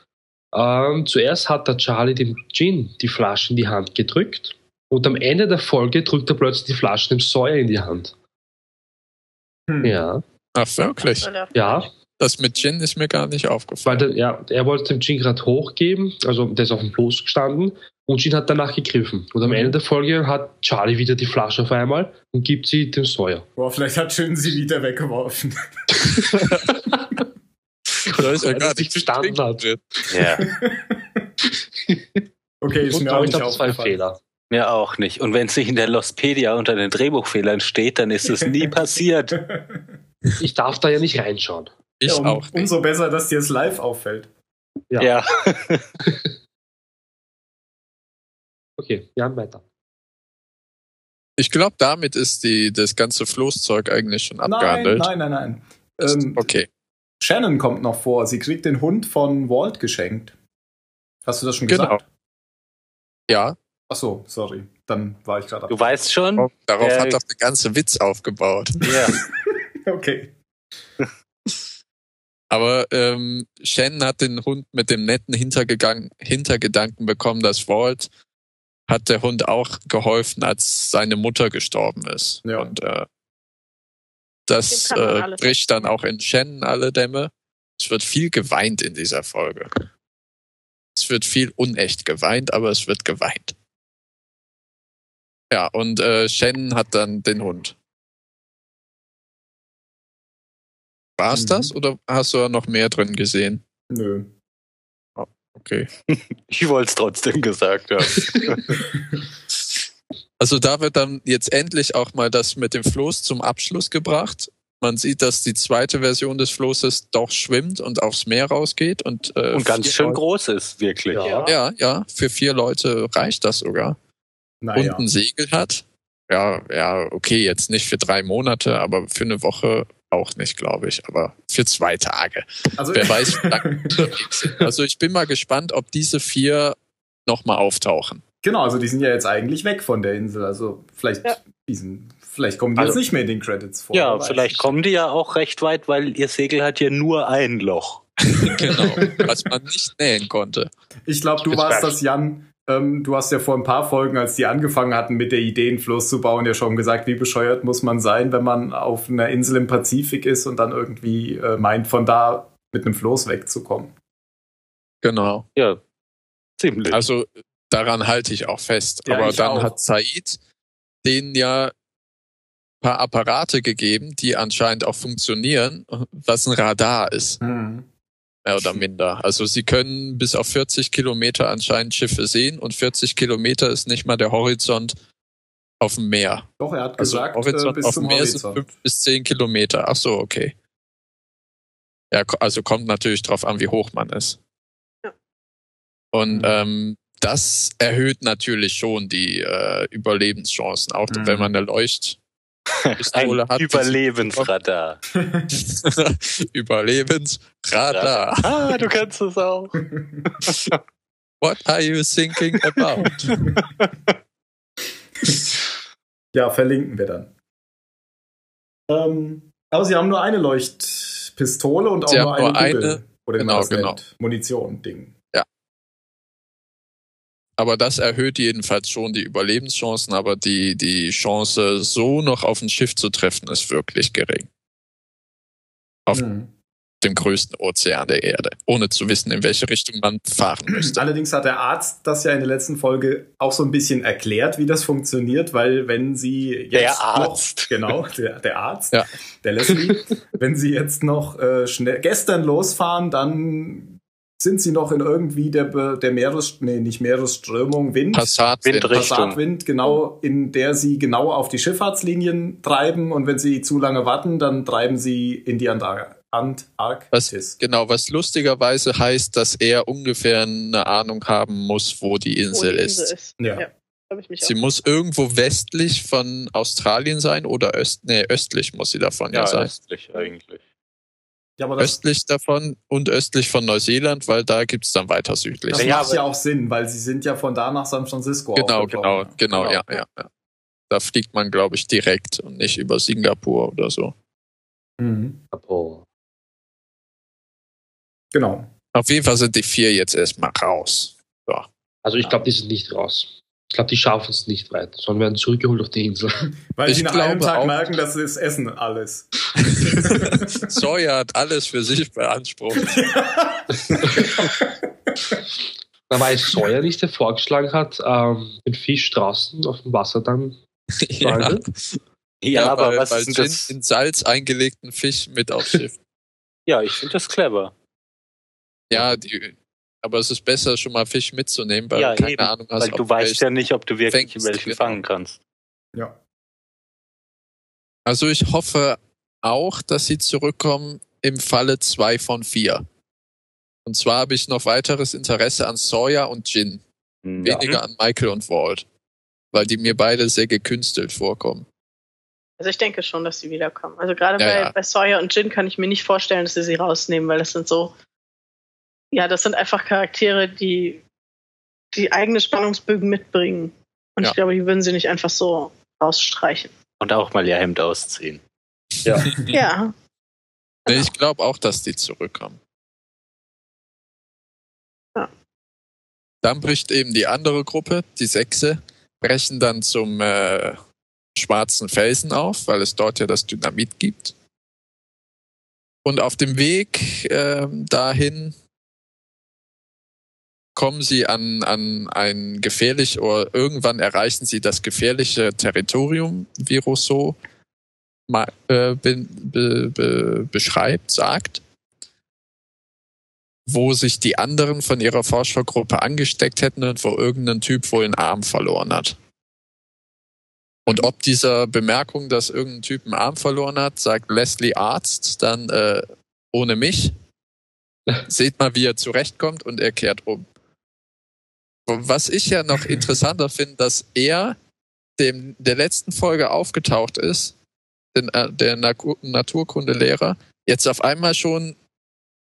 Ähm, zuerst hat der Charlie dem Gin die Flasche in die Hand gedrückt und am Ende der Folge drückt er plötzlich die Flasche dem Sawyer in die Hand. Hm. Ja, Ach, wirklich? Ja, Das mit Gin ist mir gar nicht weil aufgefallen. der, ja, er wollte dem Gin gerade hochgeben, also der ist auf dem Floß gestanden und Gin hat danach gegriffen. Und am Mhm. Ende der Folge hat Charlie wieder die Flasche auf einmal und gibt sie dem Sawyer. Boah, vielleicht hat Shin sie wieder weggeworfen. Da ist Weil gar er sich nicht verstanden hat. ja. Okay, ist Und mir auch ich nicht aufgefallen. Fehler. Mir auch nicht. Und wenn es nicht in der Lostpedia unter den Drehbuchfehlern steht, dann ist es nie passiert. Ich darf da ja nicht reinschauen. Ich ja, um, auch nicht. Umso besser, dass dir es live auffällt. Ja. Ja. Okay, Jan, weiter. Ich glaube, damit ist die, das ganze Floßzeug eigentlich schon Nein, abgehandelt. nein, nein, nein. Ähm, Okay. Shannon kommt noch vor. Sie kriegt den Hund von Walt geschenkt. Hast du das schon Genau. gesagt? Ja, Ach so, sorry. Dann war ich gerade Du weißt schon? darauf Äh, hat doch der ganze Witz aufgebaut. Ja. Okay. Aber ähm, Shannon hat den Hund mit dem netten Hintergedanken bekommen, dass Walt hat der Hund auch geholfen, als seine Mutter gestorben ist. Ja. Und äh, das äh, bricht dann auch in Shannon alle Dämme. Es wird viel geweint in dieser Folge. Es wird viel unecht geweint, aber es wird geweint. Ja, und äh, Shannon hat dann den Hund. War's Mhm. das oder hast du da noch mehr drin gesehen? Nö. Okay. Ich wollte es trotzdem gesagt haben. Also da wird dann jetzt endlich auch mal das mit dem Floß zum Abschluss gebracht. Man sieht, dass die zweite Version des Floßes doch schwimmt und aufs Meer rausgeht und, äh, Und ganz schön Leute- groß ist, wirklich. Ja. Ja, ja, für vier Leute reicht das sogar. Naja. Und ein Segel hat. Ja, ja, okay, jetzt nicht für drei Monate, aber für eine Woche auch nicht, glaube ich. Aber für zwei Tage. Also, Wer weiß, wie lange die unterwegs sind. Also ich bin mal gespannt, ob diese vier nochmal auftauchen. genau, also die sind ja jetzt eigentlich weg von der Insel. Also vielleicht, Ja. die sind, vielleicht kommen die Also- jetzt nicht mehr in den Credits vor. Ja, vielleicht kommen die ja auch recht weit, weil ihr Segel hat ja nur ein Loch. genau. Was man nicht nähen konnte. Ich glaube, du warst das, Jan. Ähm, du hast ja vor ein paar Folgen, als die angefangen hatten, mit der Idee, einen Floß zu bauen, ja schon gesagt, wie bescheuert muss man sein, wenn man auf einer Insel im Pazifik ist und dann irgendwie äh, meint, von da mit einem Floß wegzukommen. Genau. Ja, ziemlich. Also daran halte ich auch fest. Ja, Aber dann auch. hat Said denen ja ein paar Apparate gegeben, die anscheinend auch funktionieren, was ein Radar ist, mehr oder minder. Also sie können bis auf 40 Kilometer anscheinend Schiffe sehen und 40 Kilometer ist nicht mal der Horizont auf dem Meer. Doch, er hat Also gesagt, äh, Horizont bis auf dem Meer sind Horizont. fünf bis zehn Kilometer. Ach so, okay. Ja, also kommt natürlich drauf an, wie hoch man ist. Ja. Und Mhm. ähm, das erhöht natürlich schon die äh, Überlebenschancen, auch Mhm. wenn man eine Leuchtpistole ein hat. Überlebensradar. Überlebensradar. Ah, du kannst es auch. What are you thinking about? ja, verlinken wir dann. Ähm, aber sie haben nur eine Leuchtpistole und auch Sie nur haben eine nur eine- Oder wie man genau, genau. Munition-Ding. Aber das erhöht jedenfalls schon die Überlebenschancen, aber die, die Chance, so noch auf ein Schiff zu treffen, ist wirklich gering. Auf Hm. dem größten Ozean der Erde, ohne zu wissen, in welche Richtung man fahren müsste. Allerdings hat der Arzt das ja in der letzten Folge auch so ein bisschen erklärt, wie das funktioniert, weil wenn sie jetzt Der noch, Arzt. genau, der, der Arzt, Ja. der Leslie, wenn sie jetzt noch äh, schnell gestern losfahren, dann sind sie noch in irgendwie der, der Meeres, nee, nicht Meeresströmung, Wind, Passat Windrichtung. Passatwind, genau, in der sie genau auf die Schifffahrtslinien treiben und wenn sie zu lange warten, dann treiben sie in die Antar Antarktis. Was, genau, was lustigerweise heißt, dass er ungefähr eine Ahnung haben muss, wo die wo Insel, die Insel ist. ist. Ja. Ja. Habe ich mich Sie auch. muss irgendwo westlich von Australien sein oder öst, nee, östlich muss sie davon ja, Ja, sein. östlich eigentlich. Ja, Östlich davon und östlich von Neuseeland, weil da gibt's dann weiter südlich. das Ja, macht ja auch Sinn, weil sie sind ja von da nach San Francisco Genau, genau, aufgebrochen. genau, ja, ja, ja. Da fliegt man, glaube ich, direkt und nicht über Singapur oder so. Mhm. Genau. Auf jeden Fall sind die vier jetzt erstmal raus. Also ich glaube, die sind nicht raus. Ich glaube, die schaffen es nicht weit, sondern werden zurückgeholt auf die Insel. Weil Ich sie nach einem glaube Tag auch- merken, dass sie es essen alles. Sawyer hat alles für sich beansprucht. Da war es Sawyer nicht, der vorgeschlagen hat, ähm, den Fisch draußen auf dem Wasser dann. ja, Frage? Ja, aber weil, was weil ist denn Gin das? in Salz eingelegten Fisch mit aufs Schiff. Ja, ich finde das clever. Ja, die, aber es ist besser, schon mal Fisch mitzunehmen, weil Ja, du keine eben, Ahnung hast, Weil du ob weißt ja nicht, ob du wirklich fängst, welchen genau. fangen kannst. Ja. Also ich hoffe auch, dass sie zurückkommen im Falle zwei von vier. Und zwar habe ich noch weiteres Interesse an Sawyer und Jin, Hm, weniger an Michael und Walt, weil die mir beide sehr gekünstelt vorkommen. Also ich denke schon, dass sie wiederkommen. Also gerade Ja, bei, ja. bei Sawyer und Jin kann ich mir nicht vorstellen, dass sie sie rausnehmen, weil das sind so, ja, das sind einfach Charaktere, die die eigene Spannungsbögen mitbringen. Und Ja. ich glaube, die würden sie nicht einfach so rausstreichen. Und auch mal ihr Hemd ausziehen. Ja. Ja, Nee, ich glaube auch, dass die zurückkommen. Ja. Dann bricht eben die andere Gruppe, die Sechse, brechen dann zum äh, schwarzen Felsen auf, weil es dort ja das Dynamit gibt. Und auf dem Weg ähm, dahin kommen sie an, an ein gefährlich oder irgendwann erreichen sie das gefährliche Territorium, wie Rousseau ma- äh, be, be, beschreibt, sagt, wo sich die anderen von ihrer Forschergruppe angesteckt hätten und wo irgendein Typ wohl einen Arm verloren hat. Und ob dieser Bemerkung, dass irgendein Typ einen Arm verloren hat, sagt Leslie Arzt dann äh, ohne mich. Seht mal, wie er zurechtkommt und er kehrt um. Was ich ja noch interessanter finde, dass er dem der letzten Folge aufgetaucht ist, den, äh, der Naturkundelehrer, jetzt auf einmal schon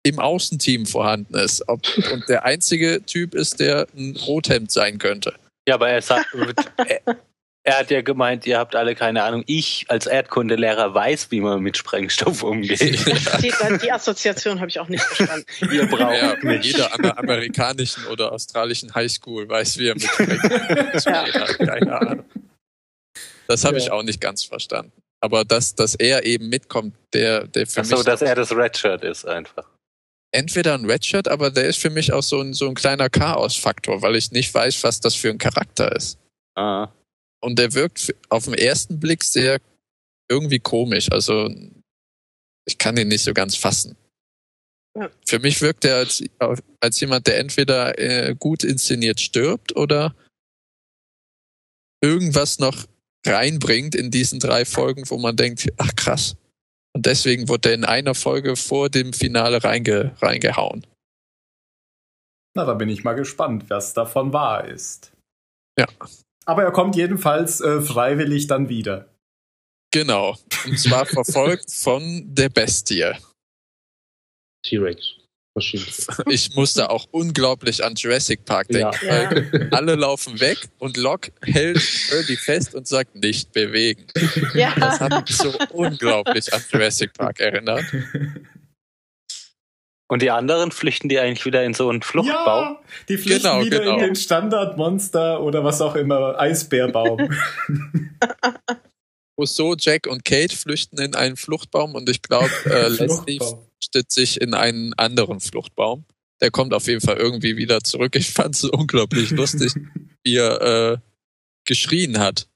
im Außenteam vorhanden ist. Ob, und der einzige Typ ist, der ein Rothemd sein könnte. Ja, aber er, sagt, er, hat ja gemeint, ihr habt alle keine Ahnung. Ich als Erdkundelehrer weiß, wie man mit Sprengstoff umgeht. die, die Assoziation habe ich auch nicht verstanden. Ihr braucht Ja, mich. jeder an der amerikanischen oder australischen Highschool weiß, wie er mit Sprengstoff Ja. hat. Keine Ahnung. Das habe Ja. ich auch nicht ganz verstanden. Aber dass, dass er eben mitkommt, der, der für Achso, mich dass er das Redshirt ist einfach. entweder ein Redshirt, aber der ist für mich auch so ein, so ein kleiner Chaos-Faktor, weil ich nicht weiß, was das für ein Charakter ist. Ah. Und der wirkt auf den ersten Blick sehr irgendwie komisch. Also ich kann ihn nicht so ganz fassen. Ja. Für mich wirkt er als, als jemand, der entweder äh, gut inszeniert stirbt oder irgendwas noch reinbringt in diesen drei Folgen, wo man denkt, ach krass. Und deswegen wurde er in einer Folge vor dem Finale reinge, reingehauen. Na, da bin ich mal gespannt, was davon wahr ist. Ja. Aber er kommt jedenfalls äh, freiwillig dann wieder. Genau. Und zwar verfolgt von der Bestie. T-Rex. Ich musste auch unglaublich an Jurassic Park Ja. denken. Ja. Weil alle laufen weg und Locke hält Birdie fest und sagt, nicht bewegen. Das Ja, hat mich so unglaublich an Jurassic Park erinnert. Und die anderen flüchten die eigentlich wieder in so einen Fluchtbaum? Ja, die flüchten Genau, wieder genau. in den Standardmonster oder was auch immer, Eisbärbaum. Rousseau, Jack und Kate flüchten in einen Fluchtbaum und ich glaube, äh, Leslie flüchtet sich in einen anderen Fluchtbaum. Der kommt auf jeden Fall irgendwie wieder zurück. Ich fand es unglaublich lustig, wie er äh, geschrien hat.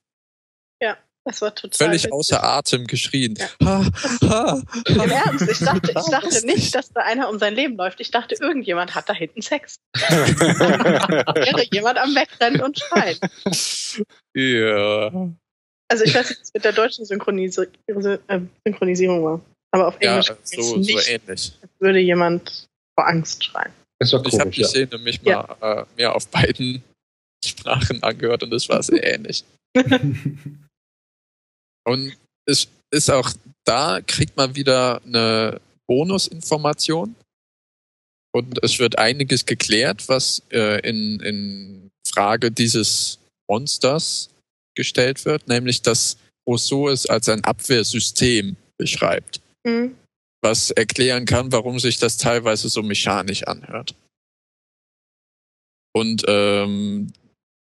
Das war total. Völlig witzig. außer Atem geschrien. Ja. Ha, ha, Im Ernst, ich dachte, ich dachte nicht, dass da einer um sein Leben läuft. Ich dachte, irgendjemand hat da hinten Sex. Wäre jemand am Wegrennen und schreien. Ja, Also ich weiß nicht, was mit der deutschen Synchronisi äh, Synchronisierung war. Aber auf ja Englisch so, ist so nicht, ähnlich. als würde jemand vor Angst schreien. Das war Ich habe komisch, die ja. Szene mich Ja. mal äh, mehr auf beiden Sprachen angehört und es war sehr ähnlich. Und es ist auch da, kriegt man wieder eine Bonusinformation. Und es wird einiges geklärt, was äh, in, in Frage dieses Monsters gestellt wird, nämlich dass Rousseau es als ein Abwehrsystem beschreibt, Mhm. was erklären kann, warum sich das teilweise so mechanisch anhört. Und ähm,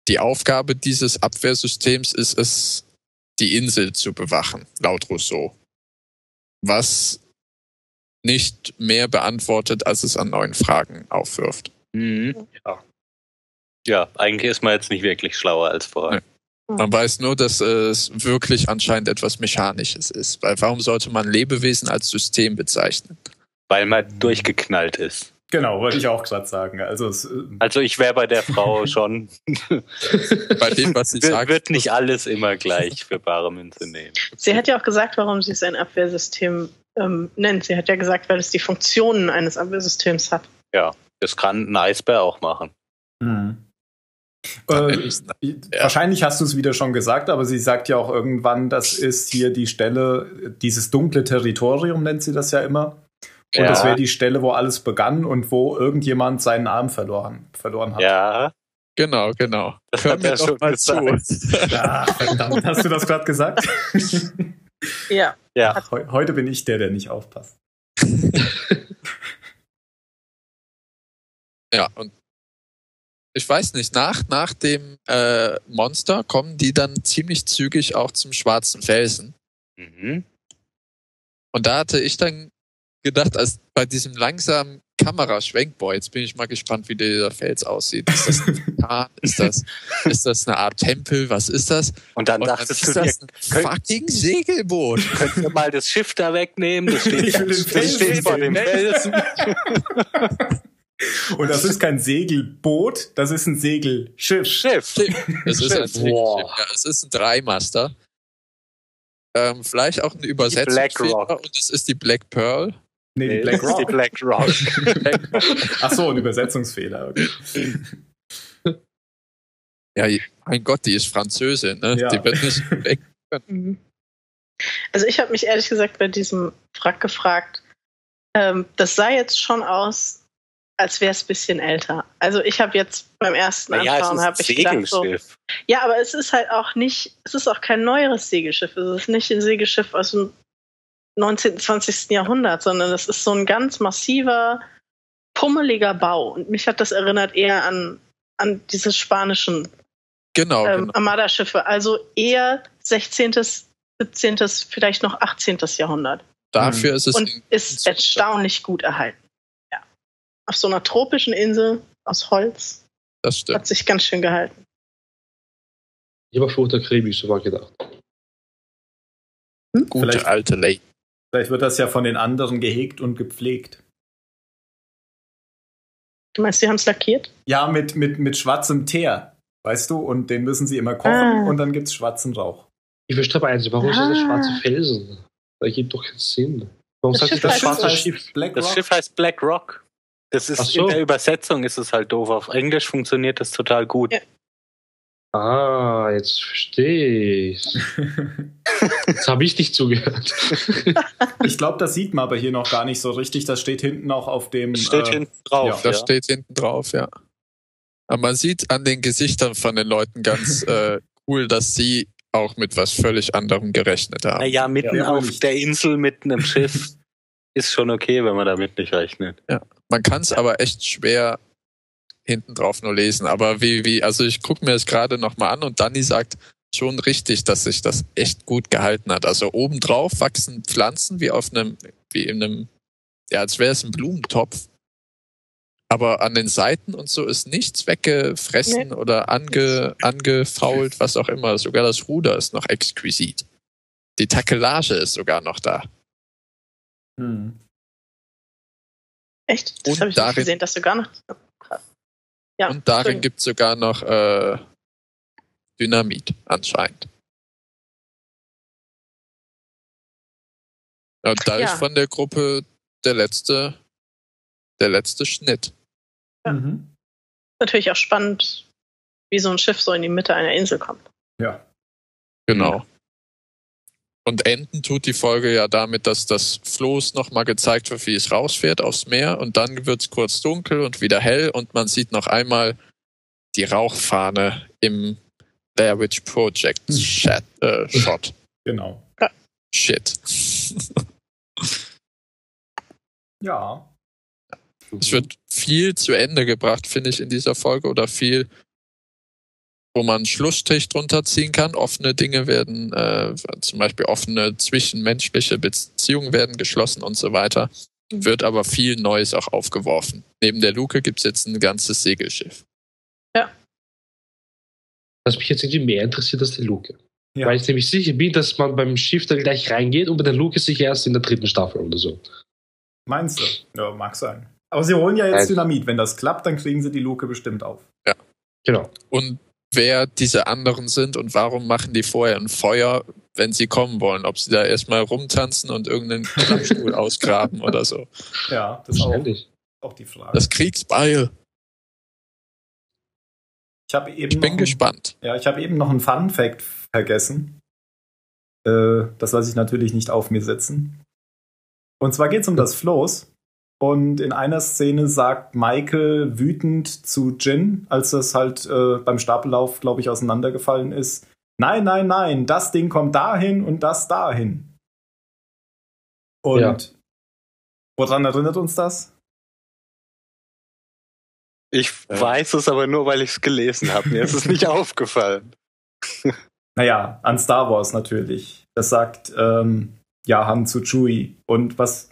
die Aufgabe dieses Abwehrsystems ist es, die Insel zu bewachen, laut Rousseau. Was nicht mehr beantwortet, als es an neuen Fragen aufwirft. Mhm. Ja. Ja, eigentlich ist man jetzt nicht wirklich schlauer als vorher. Man weiß nur, dass es wirklich anscheinend etwas Mechanisches ist. Weil warum sollte man Lebewesen als System bezeichnen? Weil man durchgeknallt ist. Genau, wollte ich auch gerade sagen. Also es, äh, Also ich wäre bei der Frau schon. Bei dem, was sie sagt, wird nicht alles immer gleich für bare Münze nehmen. Sie hat ja auch gesagt, warum sie es ein Abwehrsystem ähm, nennt. Sie hat ja gesagt, weil es die Funktionen eines Abwehrsystems hat. Das kann ein Eisbär auch machen. Dann Äh, Ja. Wahrscheinlich hast du es wieder schon gesagt, aber sie sagt ja auch irgendwann, das ist hier die Stelle, dieses dunkle Territorium nennt sie das ja immer. Und Ja. das wäre die Stelle, wo alles begann und wo irgendjemand seinen Arm verloren, verloren hat. Ja, Genau, genau. Das Hör hat mir er doch schon mal gesagt. zu. Ah, verdammt, hast du das gerade gesagt? Ja. ja. Heu- Heute bin ich der, der nicht aufpasst. Ja, und ich weiß nicht, nach, nach dem äh, Monster kommen die dann ziemlich zügig auch zum schwarzen Felsen. Mhm. Und da hatte ich dann gedacht, als bei diesem langsamen Kameraschwenk, boah, jetzt bin ich mal gespannt, wie dieser Fels aussieht. Ist das ein Vulkan? Ist das, ist das eine Art Tempel? Was ist das? Und dann Und dann dachtest ist du dir, das ein fucking Segelboot. könnt ihr mal das Schiff da wegnehmen? Das steht, den das Felsen steht vor dem. Felsen. Und das ist kein Segelboot, das ist ein Segelschiff. Schiff. Es ist ein Schiff. Segelschiff. Ja, es ist ein Dreimaster. Ähm, vielleicht auch ein Übersetzungsfehler Rock. und es ist die Black Pearl. Nee, die Black ist die Rock. Black Rock. Ach so, ein Übersetzungsfehler. Okay. Ja, mein Gott, die ist Französin, ne? Ja. Die wird nicht weg. Mhm. Also ich habe mich ehrlich gesagt bei diesem Wrack gefragt, ähm, das sah jetzt schon aus, als wäre es ein bisschen älter. Also ich habe jetzt beim ersten Naja, Anschauen habe ich gedacht so, Segelschiff. ja, aber es ist halt auch nicht, es ist auch kein neueres Segelschiff. Es ist nicht ein Segelschiff aus dem 19., 20. Jahrhundert, sondern es ist so ein ganz massiver, pummeliger Bau. Und mich hat das erinnert eher an, an diese spanischen Genau, ähm, genau. Armada-Schiffe. Also eher 16., 17., vielleicht noch 18. Jahrhundert. Dafür ist es Und ist erstaunlich gut erhalten. Ja. Auf so einer tropischen Insel aus Holz das stimmt. hat sich ganz schön gehalten. Ich habe der Karibik so mal gedacht. Gute Vielleicht- alte Lady. Vielleicht wird das ja von den anderen gehegt und gepflegt. Du meinst, die haben es lackiert? Ja, mit, mit, mit schwarzem Teer, weißt du? Und den müssen sie immer kochen Ah. und dann gibt's schwarzen Rauch. Ich verstehe aber eins, warum ist das Ah. schwarze Felsen? Das gibt doch keinen Sinn. Warum Das sagt Schiff das heißt- schwarze heißt Schiff? Black Das Rock. Schiff heißt Black Rock. Das ist so. in der Übersetzung ist es halt doof. Auf Englisch funktioniert das total gut. Ja. Ah, jetzt verstehe ich. Jetzt habe ich dich zugehört. ich glaube, das sieht man aber hier noch gar nicht so richtig. Das steht hinten auch auf dem. Das steht äh, hinten drauf. Das Ja. steht hinten drauf, ja. Aber man sieht an den Gesichtern von den Leuten ganz äh, cool, dass sie auch mit was völlig anderem gerechnet haben. Naja, mitten Ja, auf nicht. der Insel mit einem Schiff ist schon okay, wenn man damit nicht rechnet. Man kann es aber echt schwer hinten drauf nur lesen. Aber wie, wie, also ich gucke mir das gerade nochmal an und Danny sagt schon richtig, dass sich das echt gut gehalten hat. Also obendrauf wachsen Pflanzen wie auf einem, wie in einem, ja, als wäre es ein Blumentopf. Aber an den Seiten und so ist nichts weggefressen oder ange, angefault, was auch immer. Sogar das Ruder ist noch exquisit. Die Takelage ist sogar noch da. Hm. Echt? Das Und habe ich darin- nicht gesehen, dass du gar nicht. Ja, und darin gibt es sogar noch äh, Dynamit anscheinend. Und da Ja. ist von der Gruppe der letzte, der letzte Schnitt. Ja. Mhm. natürlich auch spannend, wie so ein Schiff so in die Mitte einer Insel kommt. Ja. Genau. Und enden tut die Folge ja damit, dass das Floß nochmal gezeigt wird, wie es rausfährt aufs Meer und dann wird es kurz dunkel und wieder hell und man sieht noch einmal die Rauchfahne im Blair Witch Project Hm. Chat, äh, Shot. Genau. Shit. Ja. Es wird viel zu Ende gebracht, finde ich, in dieser Folge oder viel, wo man einen Schlussstrich drunter ziehen kann. Offene Dinge werden, äh, zum Beispiel offene zwischenmenschliche Beziehungen werden geschlossen und so weiter. Wird aber viel Neues auch aufgeworfen. Neben der Luke gibt es jetzt ein ganzes Segelschiff. Was mich jetzt irgendwie mehr interessiert als die Luke. Ja. Weil ich nämlich sicher bin, dass man beim Schiff dann gleich reingeht und bei der Luke sich erst in der dritten Staffel oder so. Meinst du? Ja, mag sein. Aber sie holen ja jetzt. Dynamit. Wenn das klappt, dann kriegen sie die Luke bestimmt auf. Genau. Und wer diese anderen sind und warum machen die vorher ein Feuer, wenn sie kommen wollen? Ob sie da erstmal rumtanzen und irgendeinen Klappstuhl ausgraben oder so. Ja, das ist auch, auch die Frage. Das Kriegsbeil. ich habe eben, Ich bin gespannt. ja, ich habe eben noch einen Fun Fact vergessen. Äh, das lasse ich natürlich nicht auf mir sitzen. Und zwar geht es um das Floß. Und in einer Szene sagt Michael wütend zu Jin, als das halt äh, beim Stapellauf, glaube ich, auseinandergefallen ist: Nein, nein, nein, das Ding kommt dahin und das dahin. Und Ja. woran erinnert uns das? Ich Ja. weiß es aber nur, weil ich es gelesen habe. Mir ist es nicht aufgefallen. Naja, an Star Wars natürlich. Das sagt ähm, ja Han zu Chewie. Und was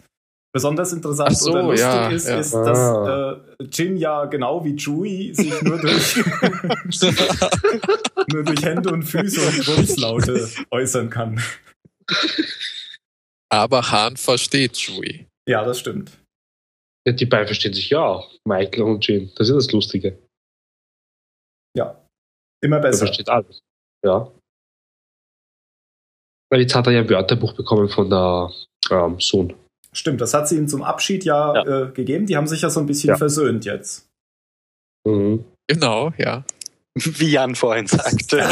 besonders interessant so, oder lustig ja, ist, ja. ist, Ah. dass äh, Jin ja genau wie Chewie sich nur durch, nur durch Hände und Füße und Grunzlaute äußern kann. Aber Hahn versteht Chewie. Ja, das stimmt. Ja, die beiden verstehen sich ja auch. Michael und Jim. Das ist das Lustige. Ja. Immer Er besser. versteht alles. Ja. Weil jetzt hat er ja ein Wörterbuch bekommen von der ähm, Sohn. Stimmt, das hat sie ihm zum Abschied ja, Äh, gegeben. Die haben sich ja so ein bisschen Ja. versöhnt jetzt. Mhm. Genau, ja. Wie Jan vorhin sagte.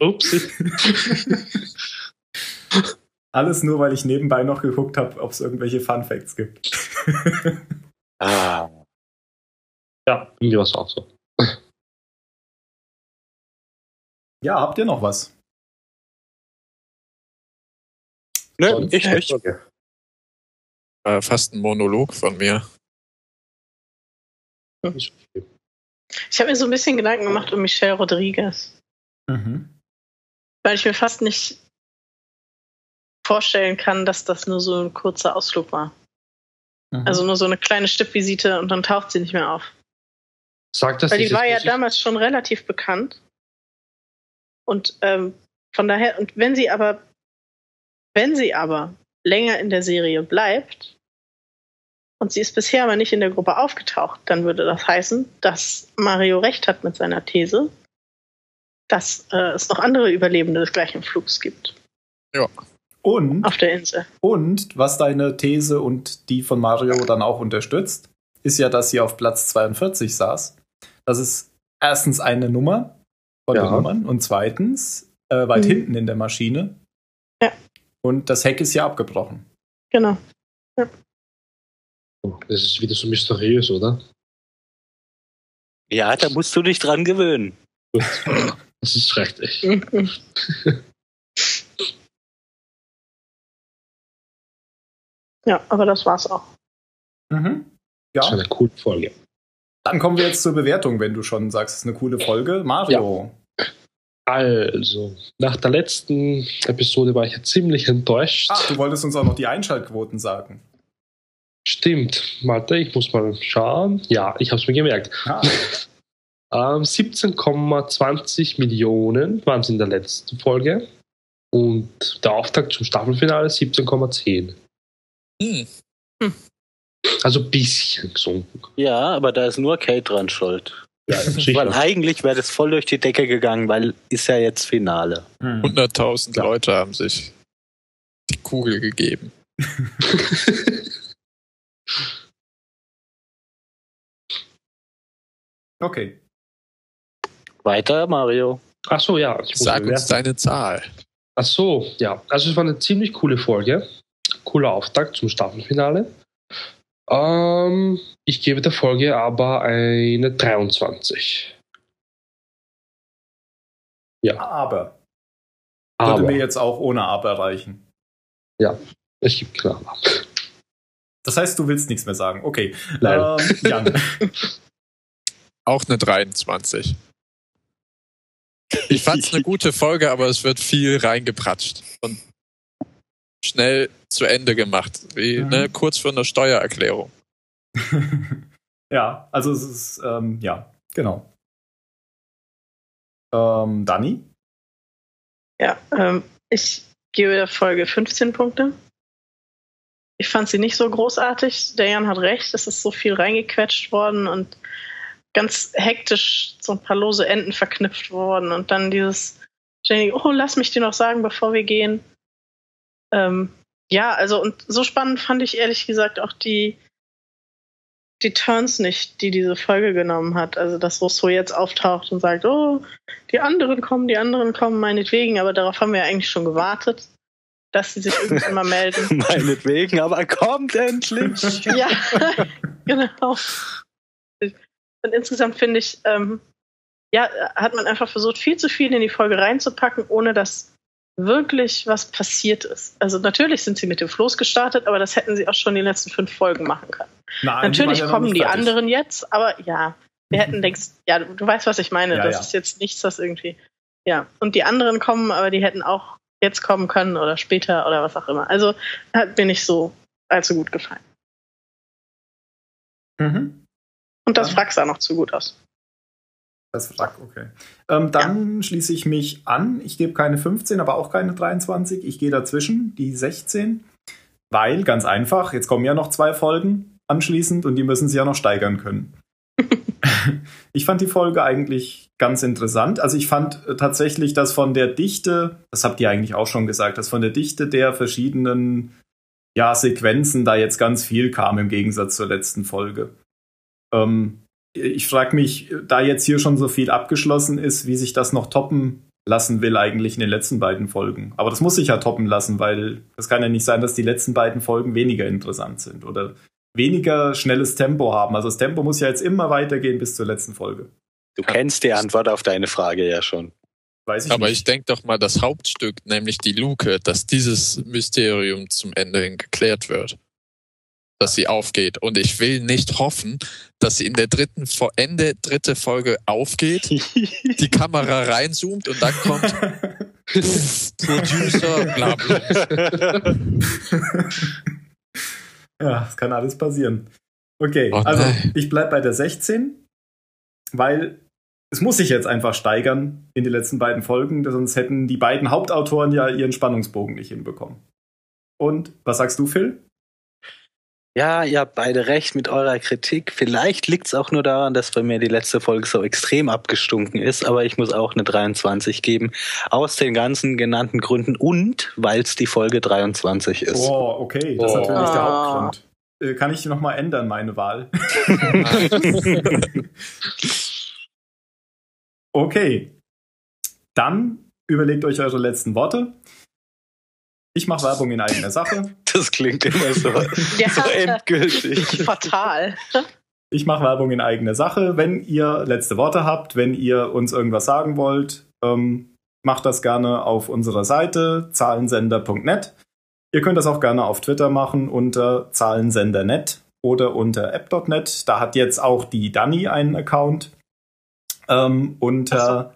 Ups. Alles nur, weil ich nebenbei noch geguckt habe, ob es irgendwelche Fun Facts gibt. ah. Ja, irgendwie war es auch so. ja, habt ihr noch was? Nö, Sonst- ich nicht. Okay. War fast ein Monolog von mir. Ich habe mir so ein bisschen Gedanken gemacht um Michelle Rodriguez, Mhm. weil ich mir fast nicht vorstellen kann, dass das nur so ein kurzer Ausflug war. Mhm. Also nur so eine kleine Stippvisite und dann taucht sie nicht mehr auf. Sag das Weil die war ja damals schon relativ bekannt. Und ähm, von daher, und wenn sie aber, wenn sie aber länger in der Serie bleibt und sie ist bisher aber nicht in der Gruppe aufgetaucht, dann würde das heißen, dass Mario recht hat mit seiner These, dass äh, es noch andere Überlebende des gleichen Flugs gibt Und auf der Insel. Und was deine These und die von Mario dann auch unterstützt, ist ja, dass sie auf Platz 42 saß. Das ist erstens eine Nummer von Ja. den Nummern und zweitens äh, weit Mhm. hinten in der Maschine. Ja. Und das Heck ist ja abgebrochen. Genau. Das ist wieder so mysteriös, oder? Ja, da musst du dich dran gewöhnen. Das ist schrecklich. Ja, aber das war's auch. Mhm. Das war Ja, eine coole Folge. dann kommen wir jetzt zur Bewertung, wenn du schon sagst, es ist eine coole Folge. Mario. Also, nach der letzten Episode war ich ja ziemlich enttäuscht. Ah, du wolltest uns auch noch die Einschaltquoten sagen. Stimmt, warte, ich muss mal schauen. Ja, ich habe es mir gemerkt. Ah, Ähm, 17,20 Millionen waren es in der letzten Folge. Und der Auftakt zum Staffelfinale 17,10. Hm. Also ein bisschen gesunken. Ja, aber da ist nur Kate dran schuld. Ja, Weil eigentlich wäre das voll durch die Decke gegangen, weil ist ja jetzt Finale. hm. 100.000 Ja. Leute haben sich die Kugel gegeben. Okay. Weiter, Mario. Ach so, ja. Sag uns bewerten. deine Zahl. Ach so, ja. Also es war eine ziemlich coole Folge. Cooler Auftakt zum Staffelfinale. Ähm, ich gebe der Folge aber eine 23. Aber. Würde Aber mir jetzt auch ohne Aber reichen. es gibt klar. Das heißt, du willst nichts mehr sagen. Okay. Nein. Ähm, Jan. Auch eine 23. Ich fand's eine gute Folge, aber es wird viel reingepratscht und schnell zu Ende gemacht, wie Mhm. ne, kurz vor einer Steuererklärung. ja, also es ist, ähm, ja, genau. Ähm, Dani? Ja, ähm, ich gebe der Folge 15 Punkte. Ich fand sie nicht so großartig. Der Jan hat recht, es ist so viel reingequetscht worden und ganz hektisch so ein paar lose Enden verknüpft worden und dann dieses ständige, oh, lass mich dir noch sagen, bevor wir gehen. Ähm, ja, also und so spannend fand ich ehrlich gesagt auch die, die Turns nicht, die diese Folge genommen hat. Also, dass Rousseau jetzt auftaucht und sagt, oh, die anderen kommen, die anderen kommen, meinetwegen, aber darauf haben wir ja eigentlich schon gewartet, dass sie sich irgendwann mal melden. Meinetwegen, aber kommt endlich. ja, genau. Und insgesamt finde ich, ähm, ja, hat man einfach versucht, viel zu viel in die Folge reinzupacken, ohne dass wirklich was passiert ist. Also natürlich sind sie mit dem Floß gestartet, aber das hätten sie auch schon die letzten fünf Folgen machen können. Nein, die Natürlich noch kommen die anderen jetzt, aber ja, wir hätten denkst, ja, du, du weißt, was ich meine. Ja, das ja. ist jetzt nichts, das irgendwie, ja. Und die anderen kommen, aber die hätten auch jetzt kommen können oder später oder was auch immer. Also hat mir nicht so allzu gut gefallen. Mhm. Und das Ja. Wrack sah noch zu gut aus. Das Wrack, okay. Ähm, dann schließe ich mich an. Ich gebe keine 15, aber auch keine 23. Ich gehe dazwischen, die 16. Weil, ganz einfach, jetzt kommen ja noch zwei Folgen anschließend und die müssen sie ja noch steigern können. ich fand die Folge eigentlich ganz interessant. Also ich fand äh, tatsächlich, dass von der Dichte, das habt ihr eigentlich auch schon gesagt, dass von der Dichte der verschiedenen ja, Sequenzen da jetzt ganz viel kam im Gegensatz zur letzten Folge. Ähm, ich frage mich, da jetzt hier schon so viel abgeschlossen ist, wie sich das noch toppen lassen will eigentlich in den letzten beiden Folgen. Aber das muss sich ja toppen lassen, weil es kann ja nicht sein, dass die letzten beiden Folgen weniger interessant sind oder weniger schnelles Tempo haben. Also das Tempo muss ja jetzt immer weitergehen bis zur letzten Folge. Du kennst die Antwort auf deine Frage ja schon. Weiß ich Aber nicht. ich denke doch mal, das Hauptstück, nämlich die Luke, dass dieses Mysterium zum Ende hin geklärt wird. Dass sie aufgeht. Und ich will nicht hoffen, dass sie in der dritten, Ende dritte Folge aufgeht, die Kamera reinzoomt und dann kommt Producer, bla bla. ja, es kann alles passieren. Okay, Oh also ich bleibe bei der 16, weil es muss sich jetzt einfach steigern in die letzten beiden Folgen, sonst hätten die beiden Hauptautoren ja ihren Spannungsbogen nicht hinbekommen. Und was sagst du, Phil? Ja, ihr habt beide recht mit eurer Kritik. Vielleicht liegt es auch nur daran, dass bei mir die letzte Folge so extrem abgestunken ist, aber ich muss auch eine 23 geben. Aus den ganzen genannten Gründen und weil es die Folge 23 ist. Oh, okay, das ist Oh. natürlich der Ah. Hauptgrund. Äh, kann ich nochmal ändern, meine Wahl? Okay. Dann überlegt euch eure letzten Worte. Ich mache Werbung in eigener Sache. Das klingt immer so, Ja. so endgültig. Fatal. Ich mache Werbung in eigener Sache. Wenn ihr letzte Worte habt, wenn ihr uns irgendwas sagen wollt, ähm, macht das gerne auf unserer Seite zahlensender.net. Ihr könnt das auch gerne auf Twitter machen unter Zahlensender.net oder unter app.net. Da hat jetzt auch die Dani einen Account. Ähm, unter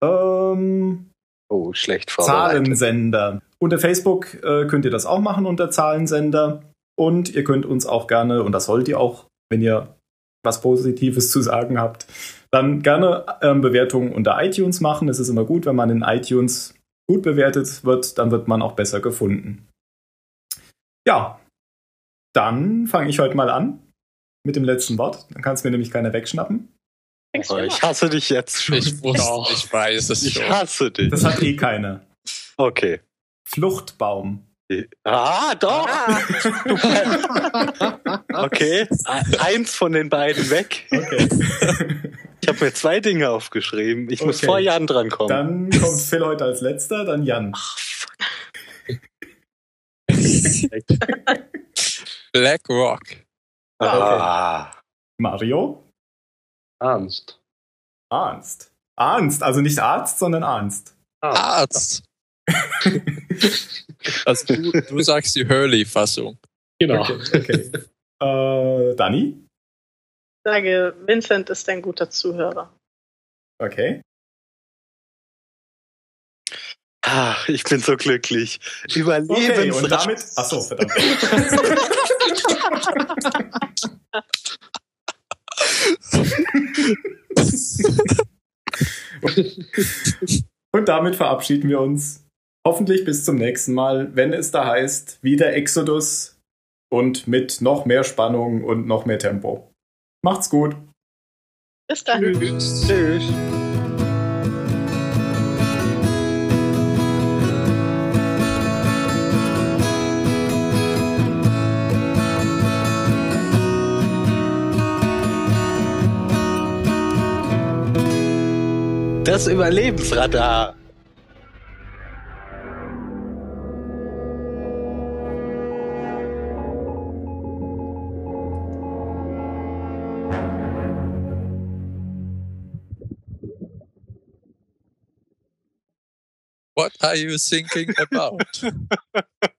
ähm, Oh, schlecht vorbereitet. Zahlensender. Unter Facebook äh, könnt ihr das auch machen unter Zahlensender. Und ihr könnt uns auch gerne, und das sollt ihr auch, wenn ihr was Positives zu sagen habt, dann gerne ähm, Bewertungen unter iTunes machen. Es ist immer gut, wenn man in iTunes gut bewertet wird, dann wird man auch besser gefunden. Ja, dann fange ich heute mal an mit dem letzten Wort. Dann kann es mir nämlich keiner wegschnappen. Oh, ich immer? hasse dich jetzt schon. Ich wusste, ich weiß es Ich schon. hasse dich. Das hat eh keiner. Okay. Fluchtbaum. Ah, doch. Okay. E- Eins von den beiden weg. Okay. Ich habe mir zwei Dinge aufgeschrieben. Ich muss Okay. vor Jan drankommen. dann kommt Phil heute als letzter, dann Jan. Black Rock. Ah. Mario. Ernst. Arnst. Arnst, also nicht Arzt, sondern Arnst. Arzt. Also du, du sagst die Hurley-Fassung. Genau. Okay. okay. äh, Dani? Ich sage, Vincent ist ein guter Zuhörer. Okay. Ah, ich bin so glücklich. Okay, Überlebensrat. und damit. Achso, verdammt. Und damit verabschieden wir uns. Hoffentlich bis zum nächsten Mal, wenn es da heißt, wieder Exodus und mit noch mehr Spannung und noch mehr Tempo. Macht's gut. Bis dann. Tschüss. Tschüss. Das Überlebensradar. What are you thinking about?